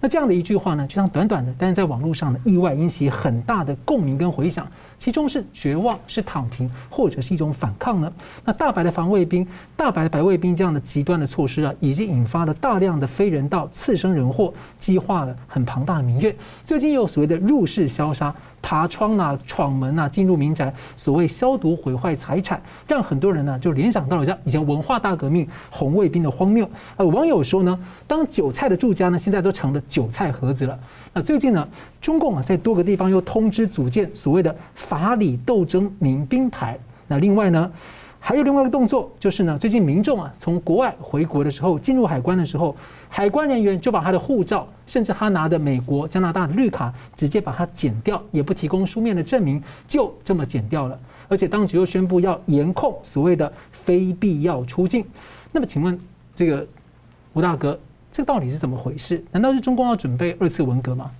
那这样的一句话呢，就像短短的，但是在网络上呢，意外引起很大的共鸣跟回响。其中是绝望，是躺平，或者是一种反抗呢？那大白的防卫兵、大白的白卫兵这样的极端的措施啊，已经引发了大量的非人道、次生人祸，激化了很庞大的民怨。最近又有所谓的入室消杀。爬窗啊，闯门啊，进入民宅，所谓消毒毁坏财产，让很多人呢就联想到了像以前文化大革命红卫兵的荒谬。呃，网友说呢，当韭菜的住家呢，现在都成了韭菜盒子了。那最近呢，中共啊在多个地方又通知组建所谓的法理斗争民兵排。那另外呢，还有另外一个动作，就是呢，最近民众啊从国外回国的时候，进入海关的时候，海关人员就把他的护照，甚至他拿的美国、加拿大的绿卡，直接把它剪掉，也不提供书面的证明，就这么剪掉了。而且当局又宣布要严控所谓的非必要出境。那么，请问这个吴大哥，这到底是怎么回事？难道是中共要准备二次文革吗？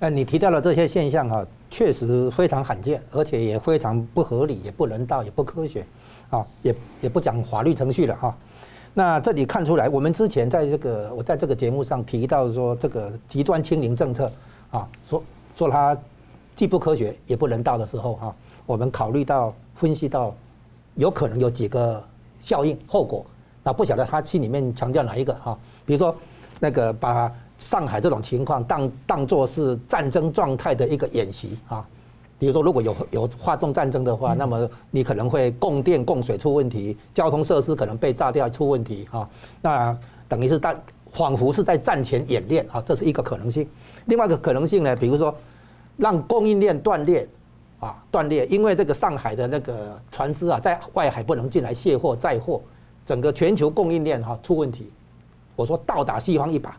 呃，你提到了这些现象哈，确实非常罕见，而且也非常不合理，也不人道，也不科学。啊，也也不讲法律程序了哈。那这里看出来，我们之前在这个我在这个节目上提到说，这个极端清零政策啊，说说它既不科学也不人道的时候哈，我们考虑到分析到有可能有几个效应后果。那不晓得他心里面强调哪一个哈？比如说那个把上海这种情况当当做是战争状态的一个演习啊。比如说，如果有有发动战争的话，那么你可能会供电供水出问题，交通设施可能被炸掉出问题啊。那等于是在仿佛是在战前演练啊，这是一个可能性。另外一个可能性呢，比如说让供应链断裂啊，断裂，因为这个上海的那个船只啊，在外海不能进来卸货载货，整个全球供应链哈出问题。我说倒打西方一把。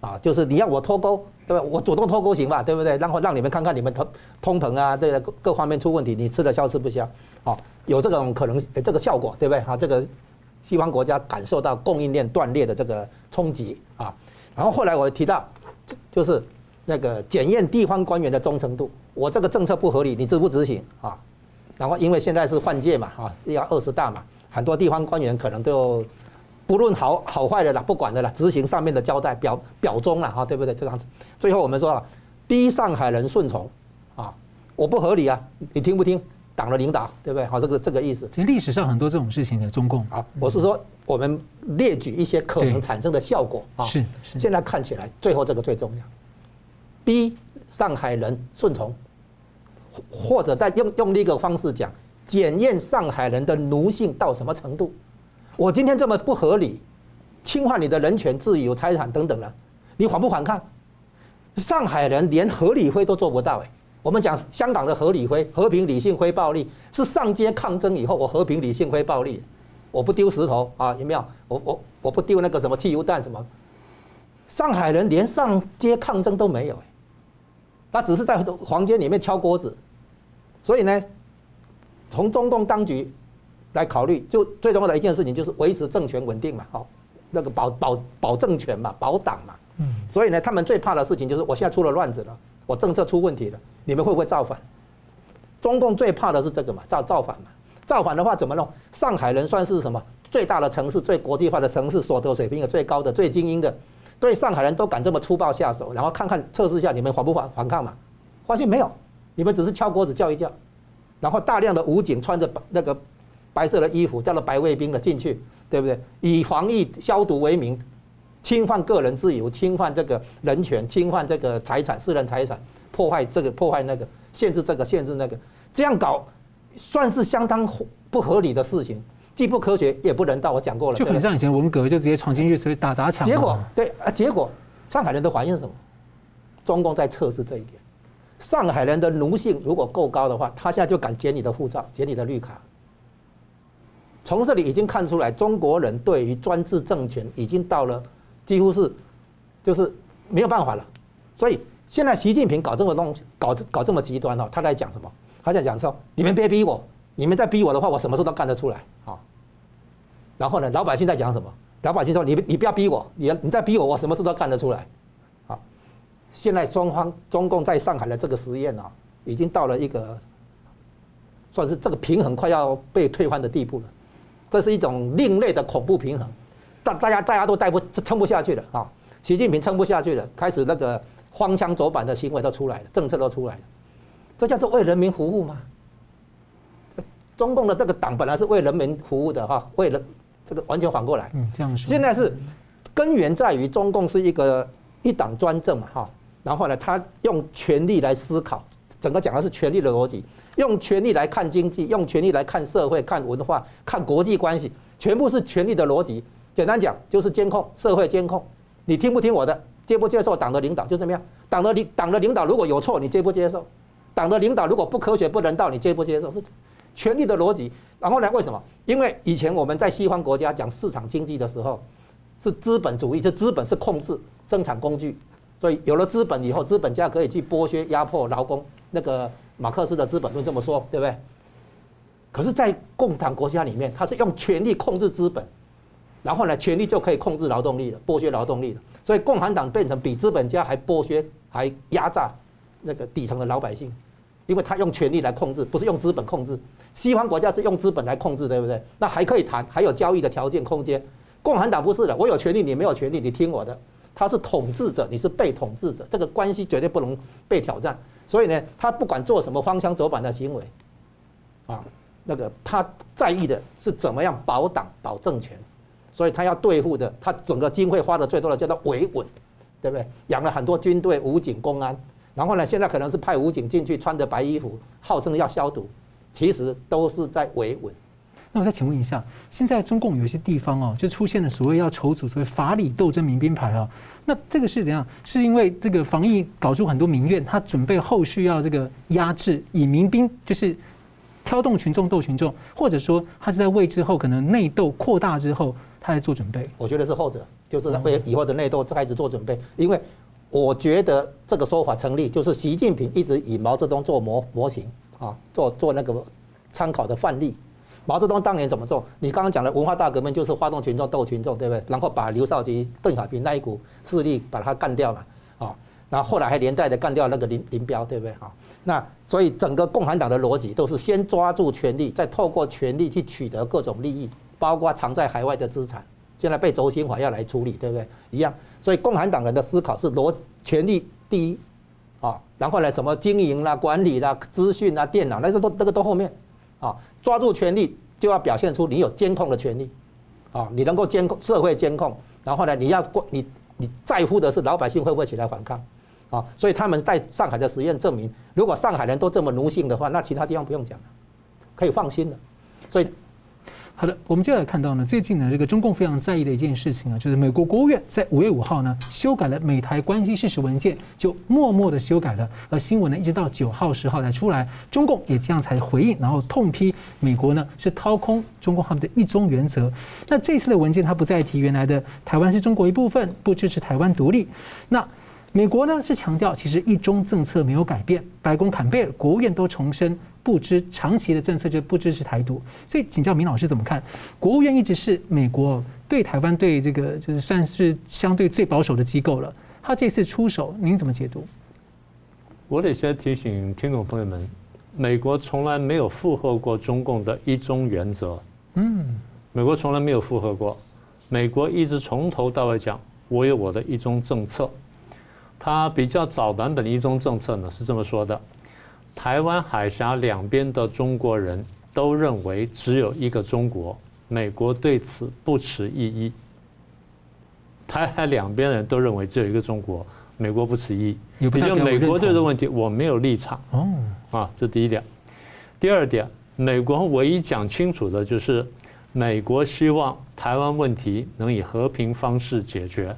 啊，就是你要我脱钩，对吧？我主动脱钩行吧，对不对？然后让你们看看你们通通膨啊，对各各方面出问题，你吃得消吃不消，哦，有这种可能，这个效果，对不对？哈，这个西方国家感受到供应链断裂的这个冲击啊。然后后来我提到，就是那个检验地方官员的忠诚度，我这个政策不合理，你执不执行啊？然后因为现在是换届嘛，啊，要二十大嘛，很多地方官员可能都。不论好好坏的啦，不管的啦，执行上面的交代，表表忠了哈，对不对？这样子，最后我们说啊，逼上海人顺从，啊，我不合理啊，你听不听党的领导，对不对？好，这个这个意思。其实历史上很多这种事情的中共啊，我是说我们列举一些可能产生的效果啊。是是。现在看起来，最后这个最重要，逼上海人顺从，或者再用用另一个方式讲，检验上海人的奴性到什么程度。我今天这么不合理，侵犯你的人权、自由、财产等等了，你反不反抗？上海人连合理非都做不到哎。我们讲香港的合理非，和平、理性、非暴力，是上街抗争以后，我和平、理性、非暴力，我不丢石头啊，有没有？我我我不丢那个什么汽油弹什么。上海人连上街抗争都没有哎，他只是在房间里面敲锅子。所以呢，从中共当局。来考虑，就最重要的一件事情就是维持政权稳定嘛，好，那个保保保政权嘛，保党嘛。嗯。所以呢，他们最怕的事情就是我现在出了乱子了，我政策出问题了，你们会不会造反？中共最怕的是这个嘛，造造反嘛。造反的话怎么弄？上海人算是什么最大的城市、最国际化的城市，所得水平也最高的、最精英的，对上海人都敢这么粗暴下手，然后看看测试一下你们反不反反抗嘛？发现没有，你们只是敲锅子叫一叫，然后大量的武警穿着那个白色的衣服，叫做白卫兵的进去，对不对？以防疫消毒为名，侵犯个人自由，侵犯这个人权，侵犯这个财产、私人财产，破坏这个破坏那个，限制这个限制那个，这样搞。算是相当不合理的事情，既不科学也不人道。我讲过了，就很像以前文革，就直接闯进去，所以打砸抢。结果对啊，结果上海人的反应是什么？中共在测试这一点。上海人的奴性如果够高的话，他现在就敢剪你的护照，剪你的绿卡。从这里已经看出来，中国人对于专制政权已经到了几乎是就是没有办法了。所以现在习近平搞这么东西，搞搞这么极端哦，他在讲什么？他在讲说：“你们别逼我，你们再逼我的话，我什么事都干得出来。”好，然后呢，老百姓在讲什么？老百姓说：“你你不要逼我，你你再逼我，我什么事都干得出来。”好，现在双方中共在上海的这个实验啊，已经到了一个算是这个平衡快要被推翻的地步了。这是一种另类的恐怖平衡，大大家大家都带不撑不下去了啊！习近平撑不下去了，开始那个荒腔走板的行为都出来了，政策都出来了。这叫做为人民服务吗？中共的这个党本来是为人民服务的哈，为了这个完全反过来。嗯，这样说。现在是根源在于中共是一个一党专政嘛哈，然后呢，他用权力来思考，整个讲的是权力的逻辑，用权力来看经济，用权力来看社会、看文化、看国际关系，全部是权力的逻辑。简单讲就是监控社会监控，你听不听我的，接不接受党的领导，就这么样。党的领党的领导如果有错，你接不接受？党的领导如果不科学不人道，你接不接受？是权力的逻辑。然后呢？为什么？因为以前我们在西方国家讲市场经济的时候，是资本主义，这资本是控制生产工具，所以有了资本以后，资本家可以去剥削压迫劳工。那个马克思的《资本论》这么说，对不对？可是，在共产国家里面，他是用权力控制资本，然后呢，权力就可以控制劳动力了，剥削劳动力了。所以，共产党变成比资本家还剥削、还压榨那个底层的老百姓。因为他用权力来控制，不是用资本控制。西方国家是用资本来控制，对不对？那还可以谈，还有交易的条件空间。共产党不是的，我有权利，你没有权利，你听我的。他是统治者，你是被统治者，这个关系绝对不能被挑战。所以呢，他不管做什么荒腔走板的行为，啊，那个他在意的是怎么样保党保政权。所以他要对付的，他整个经费花的最多的叫做维稳，对不对？养了很多军队、武警、公安。然后呢，现在可能是派武警进去，穿着白衣服，号称要消毒，其实都是在维稳。那我再请问一下，现在中共有些地方哦，就出现了所谓要筹组所谓法理斗争民兵牌啊。那这个是怎样？是因为这个防疫搞出很多民怨，他准备后续要这个压制，以民兵就是挑动群众斗群众，或者说他是在为之后可能内斗扩大之后，他在做准备？我觉得是后者，就是为以后的内斗开始做准备，因为。我觉得这个说法成立，就是习近平一直以毛泽东做模模型啊，做做那个参考的范例。毛泽东当年怎么做？你刚刚讲的文化大革命就是发动群众斗群众，对不对？然后把刘少奇、邓小平那一股势力把他干掉了啊，然后后来还连带的干掉那个林林彪，对不对？啊，那所以整个共产党的逻辑都是先抓住权力，再透过权力去取得各种利益，包括藏在海外的资产。现在被轴心法要来处理，对不对？一样。所以共产党人的思考是逻权力第一，啊，然后呢，什么经营啦、管理啦、资讯啦、电脑，那个都那个都后面，啊，抓住权力就要表现出你有监控的权利，啊，你能够监控社会监控，然后呢，你要过你你在乎的是老百姓会不会起来反抗，啊，所以他们在上海的实验证明，如果上海人都这么奴性的话，那其他地方不用讲了，可以放心了，所以。好的，我们接下来看到呢，最近呢，这个中共非常在意的一件事情啊，就是美国国务院在五月五号呢修改了美台关系事实文件，就默默的修改了。而新闻呢，一直到九号、十号才出来，中共也这样才回应，然后痛批美国呢是掏空中共他们的一中原则。那这次的文件，它不再提原来的台湾是中国一部分，不支持台湾独立。那美国呢是强调，其实一中政策没有改变。白宫坎贝尔、国务院都重申。不支长期的政策就不支持台独。所以请教明老师怎么看？国务院一直是美国对台湾对这个就是算是相对最保守的机构了，他这次出手，您怎么解读？我得先提醒听众朋友们，美国从来没有附和过中共的一中原则。嗯，美国从来没有附和过。美国一直从头到尾讲，我有我的一中政策。他比较早版本的一中政策呢是这么说的：台湾海峡两边的中国人都认为只有一个中国，美国对此不持异议。台海两边的人都认为只有一个中国。美国不持异议，也就美国对这个问题我没有立场。哦，啊，这第一点。第二点，美国唯一讲清楚的就是，美国希望台湾问题能以和平方式解决。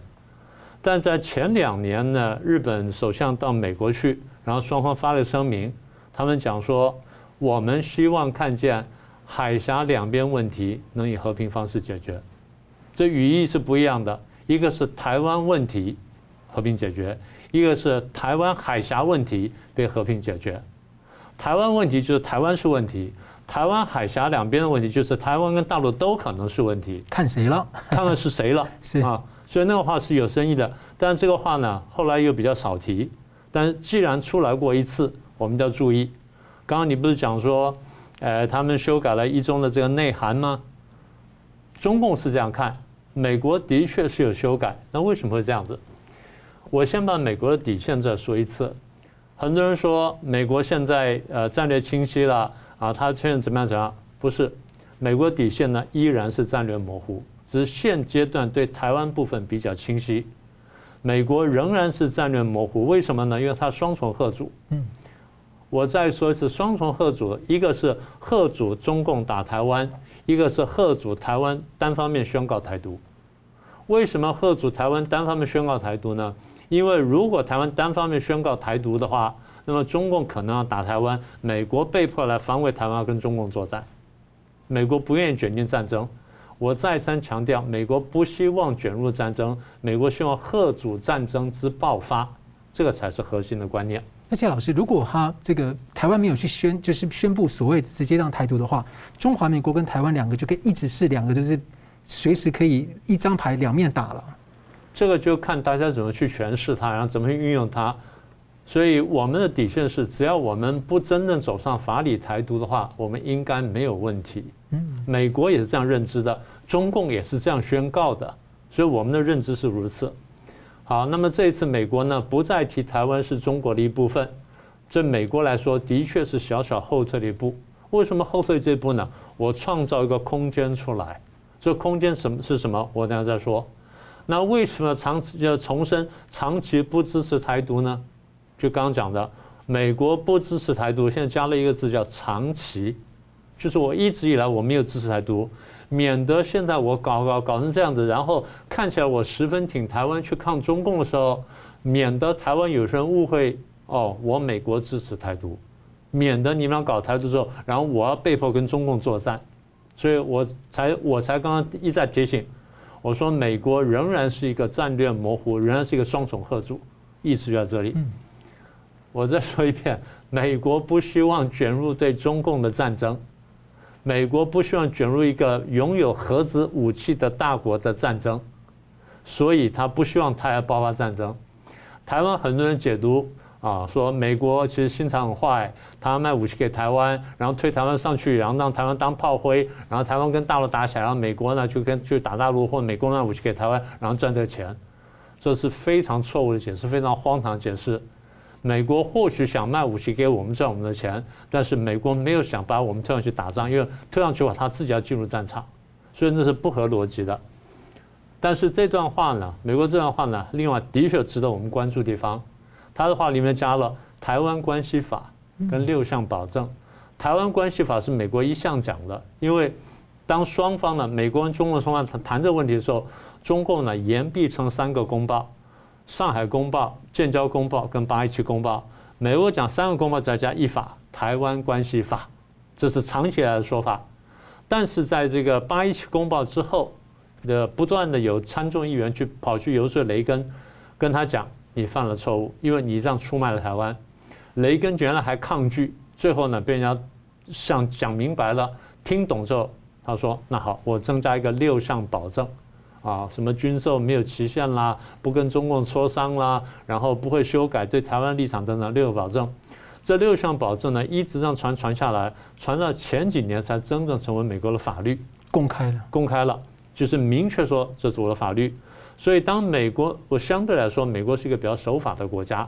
但在前两年呢，日本首相到美国去，然后双方发了声明，他们讲说，我们希望看见海峡两边问题能以和平方式解决。这语义是不一样的，一个是台湾问题。和平解决，一个是台湾海峡问题被和平解决。台湾问题就是台湾是问题，台湾海峡两边的问题就是台湾跟大陆都可能是问题。看谁了？看看是谁了？是啊，所以那个话是有深意的，但这个话呢，后来又比较少提。但既然出来过一次，我们就要注意。刚刚你不是讲说，呃，他们修改了一中的这个内涵吗？中共是这样看，美国的确是有修改，那为什么会这样子？我先把美国的底线再说一次。很多人说美国现在呃战略清晰了啊，他现在怎么样怎么样？不是，美国底线呢依然是战略模糊，只是现阶段对台湾部分比较清晰。美国仍然是战略模糊，为什么呢？因为它双重吓阻。嗯，我再说一次，双重贺阻，一个是贺阻中共打台湾，一个是贺阻台湾单方面宣告台独。为什么贺阻台湾单方面宣告台独呢？因为如果台湾单方面宣告台独的话，那么中共可能要打台湾，美国被迫来防卫台湾，跟中共作战。美国不愿意卷进战争。我再三强调，美国不希望卷入战争，美国希望贺阻战争之爆发，这个才是核心的观念。而且老师，如果他这个台湾没有去宣，就是宣布所谓直接让台独的话，中华民国跟台湾两个就可以一直是两个，就是随时可以一张牌两面打了。这个就看大家怎么去诠释它，然后怎么去运用它。所以我们的底线是，只要我们不真正走上法理台独的话，我们应该没有问题。嗯美国也是这样认知的，中共也是这样宣告的，所以我们的认知是如此。好，那么这一次美国呢，不再提台湾是中国的一部分，这美国来说的确是小小后退了一步。为什么后退这一步呢？我创造一个空间出来，这空间什么是什么？我等下再说。那为什么长期要重申长期不支持台独呢？就刚刚讲的，美国不支持台独，现在加了一个字叫长期，就是我一直以来我没有支持台独，免得现在我搞搞搞成这样子，然后看起来我十分挺台湾去抗中共的时候，免得台湾有些人误会哦，我美国支持台独，免得你们要搞台独之后，然后我要被迫跟中共作战，所以我才我才刚刚一再提醒。我说，美国仍然是一个战略模糊，仍然是一个双重吓阻，意思就在这里。我再说一遍，美国不希望卷入对中共的战争，美国不希望卷入一个拥有核子武器的大国的战争，所以他不希望台海爆发战争。台湾很多人解读。啊，说美国其实心肠很坏，他卖武器给台湾，然后推台湾上去，然后让台湾当炮灰，然后台湾跟大陆打起来，然后美国呢就跟去打大陆，或美国卖武器给台湾，然后赚这个钱，这是非常错误的解释，非常荒唐的解释。美国或许想卖武器给我们赚我们的钱，但是美国没有想把我们推上去打仗，因为推上去的话，他自己要进入战场，所以那是不合逻辑的。但是这段话呢，美国这段话呢，另外的确值得我们关注地方。他的话里面加了《台湾关系法》跟六项保证。《台湾关系法》是美国一向讲的，因为当双方呢，美国跟中国双方谈谈这个问题的时候，中共呢言必称三个公报：上海公报、建交公报跟八一七公报。美国讲三个公报再加一法，《台湾关系法》，这是长期来的说法。但是在这个八一七公报之后的不断的有参众议员去跑去游说雷根，跟他讲。你犯了错误，因为你这样出卖了台湾。雷根原来还抗拒，最后呢被人家想讲明白了，听懂之后，他说：“那好，我增加一个六项保证，啊，什么军售没有期限啦，不跟中共磋商啦，然后不会修改对台湾立场等等六个保证。这六项保证呢，一直让传传下来，传到前几年才真正成为美国的法律，公开了，公开了，就是明确说这是我的法律。所以当美国，我相对来说，美国是一个比较守法的国家。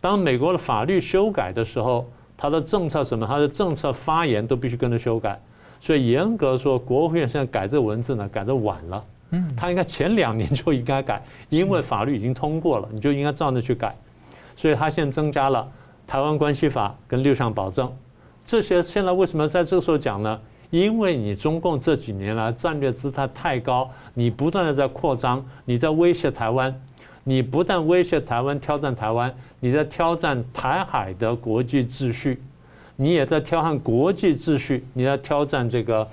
当美国的法律修改的时候，它的政策什么，它的政策发言都必须跟着修改。所以严格说，国务院现在改这个文字呢，改的晚了。嗯，他应该前两年就应该改，因为法律已经通过了，你就应该照着去改。所以他现在增加了《台湾关系法》跟六项保证，这些现在为什么在这个时候讲呢？因为你中共这几年来战略姿态太高，你不断的在扩张，你在威胁台湾，你不但威胁台湾、挑战台湾，你在挑战台海的国际秩序。你也在挑战国际秩序，你在挑战这个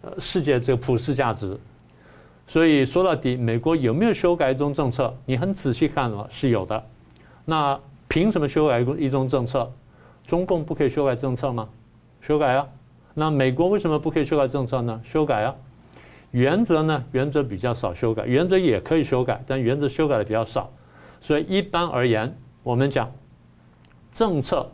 呃世界这个普世价值，所以说到底，美国有没有修改一中政策？你很仔细看了，是有的。那凭什么修改一中政策？中共不可以修改政策吗？修改啊。那美国为什么不可以修改政策呢？修改啊。原则呢？原则比较少修改，原则也可以修改，但原则修改的比较少。所以一般而言，我们讲政策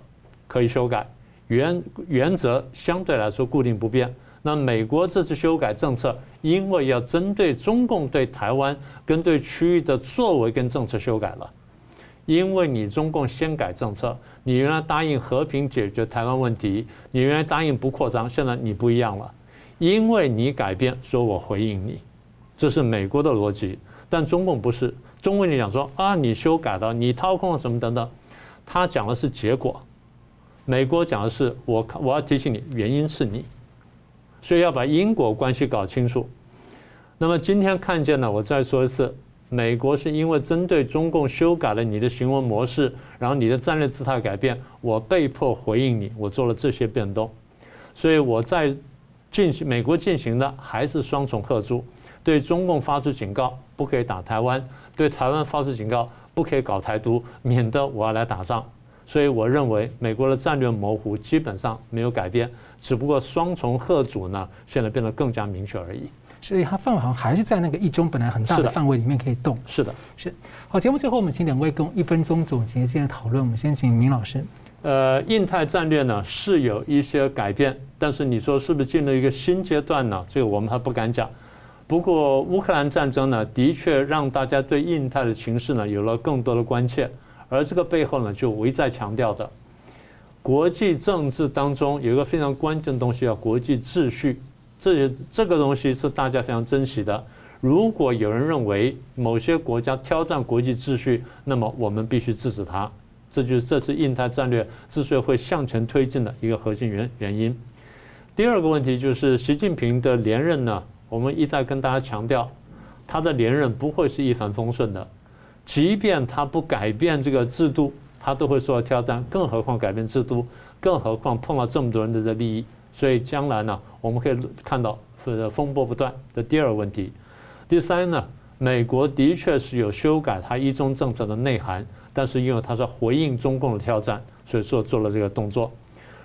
可以修改。原原则相对来说固定不变。那美国这次修改政策，因为要针对中共对台湾跟对区域的作为跟政策修改了。因为你中共先改政策，你原来答应和平解决台湾问题，你原来答应不扩张，现在你不一样了。因为你改变，说我回应你，这是美国的逻辑。但中共不是，中共你讲说啊，你修改了，你掏空了什么等等，他讲的是结果。美国讲的是我，我要提醒你，原因是你，所以要把因果关系搞清楚。那么今天看见呢，我再说一次，美国是因为针对中共修改了你的行为模式，然后你的战略姿态改变，我被迫回应你，我做了这些变动。所以我在进行美国进行的还是双重吓阻，对中共发出警告，不可以打台湾；对台湾发出警告，不可以搞台独，免得我要来打仗。所以我认为美国的战略模糊基本上没有改变，只不过双重吓阻呢，现在变得更加明确而已。所以它范围好像还是在那个一中本来很大的范围里面可以动。是的，是。好，节目最后我们请两位跟一分钟总结今天的讨论。我们先请明老师。呃，印太战略呢是有一些改变，但是你说是不是进入一个新阶段呢？这个我们还不敢讲。不过乌克兰战争呢，的确让大家对印太的情势呢有了更多的关切。而这个背后呢，就我一再强调的，国际政治当中有一个非常关键的东西，叫国际秩序。这这个东西是大家非常珍惜的。如果有人认为某些国家挑战国际秩序，那么我们必须制止他。这就是这是印太战略之所以会向前推进的一个核心原原因。第二个问题就是习近平的连任呢，我们一再跟大家强调，他的连任不会是一帆风顺的。即便他不改变这个制度，他都会受到挑战。更何况改变制度，更何况碰到这么多人的利益。所以将来呢，我们可以看到呃风波不断的第二个问题。第三呢，美国的确是有修改它一中政策的内涵，但是因为它是回应中共的挑战，所以做做了这个动作。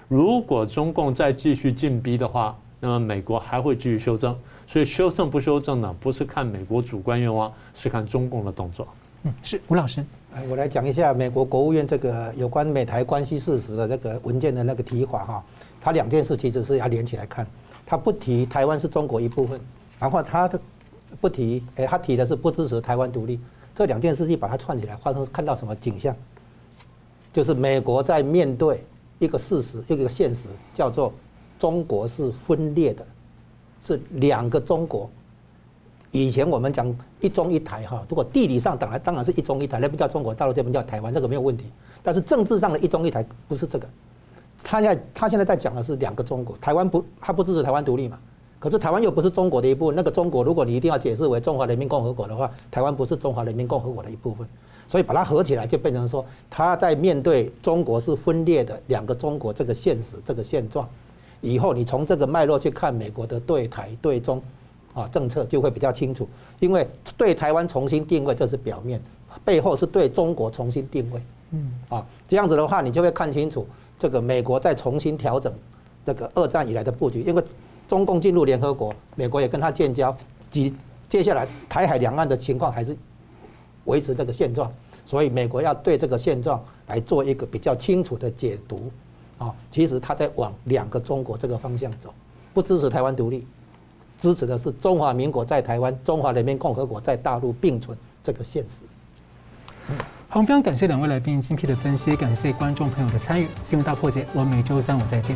如果中共再继续进逼的话，那么美国还会继续修正。所以修正不修正呢，不是看美国主观愿望，是看中共的动作。嗯，是吴老师，哎，我来讲一下美国国务院这个有关美台关系事实的这个文件的那个提法哈。他两件事其实是要连起来看，他不提台湾是中国一部分，然后他的不提，哎，他提的是不支持台湾独立，这两件事情把它串起来，发生看到什么景象？就是美国在面对一个事实，一个现实，叫做中国是分裂的，是两个中国。以前我们讲一中一台哈，如果地理上当然当然是一中一台，那边叫中国大陆，这边叫台湾，这个没有问题。但是政治上的一中一台不是这个，他现在他现在在讲的是两个中国，台湾不他不支持台湾独立嘛？可是台湾又不是中国的一部分，那个中国如果你一定要解释为中华人民共和国的话，台湾不是中华人民共和国的一部分，所以把它合起来就变成说他在面对中国是分裂的两个中国这个现实这个现状，以后你从这个脉络去看美国的对台对中。啊，政策就会比较清楚，因为对台湾重新定位，这是表面，背后是对中国重新定位。嗯，啊，这样子的话，你就会看清楚，这个美国在重新调整这个二战以来的布局，因为中共进入联合国，美国也跟他建交，及接下来台海两岸的情况还是维持这个现状，所以美国要对这个现状来做一个比较清楚的解读。啊，其实他在往两个中国这个方向走，不支持台湾独立，支持的是中华民国在台湾、中华人民共和国在大陆并存这个现实。好，非常感谢两位来宾精辟的分析，感谢观众朋友的参与。新闻大破解，我们每周三五再见。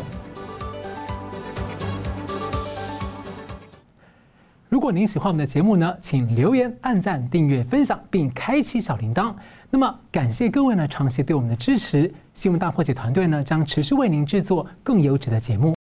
如果您喜欢我们的节目呢，请留言、按赞、订阅、分享，并开启小铃铛。那么，感谢各位呢长期对我们的支持。新闻大破解团队呢将持续为您制作更优质的节目。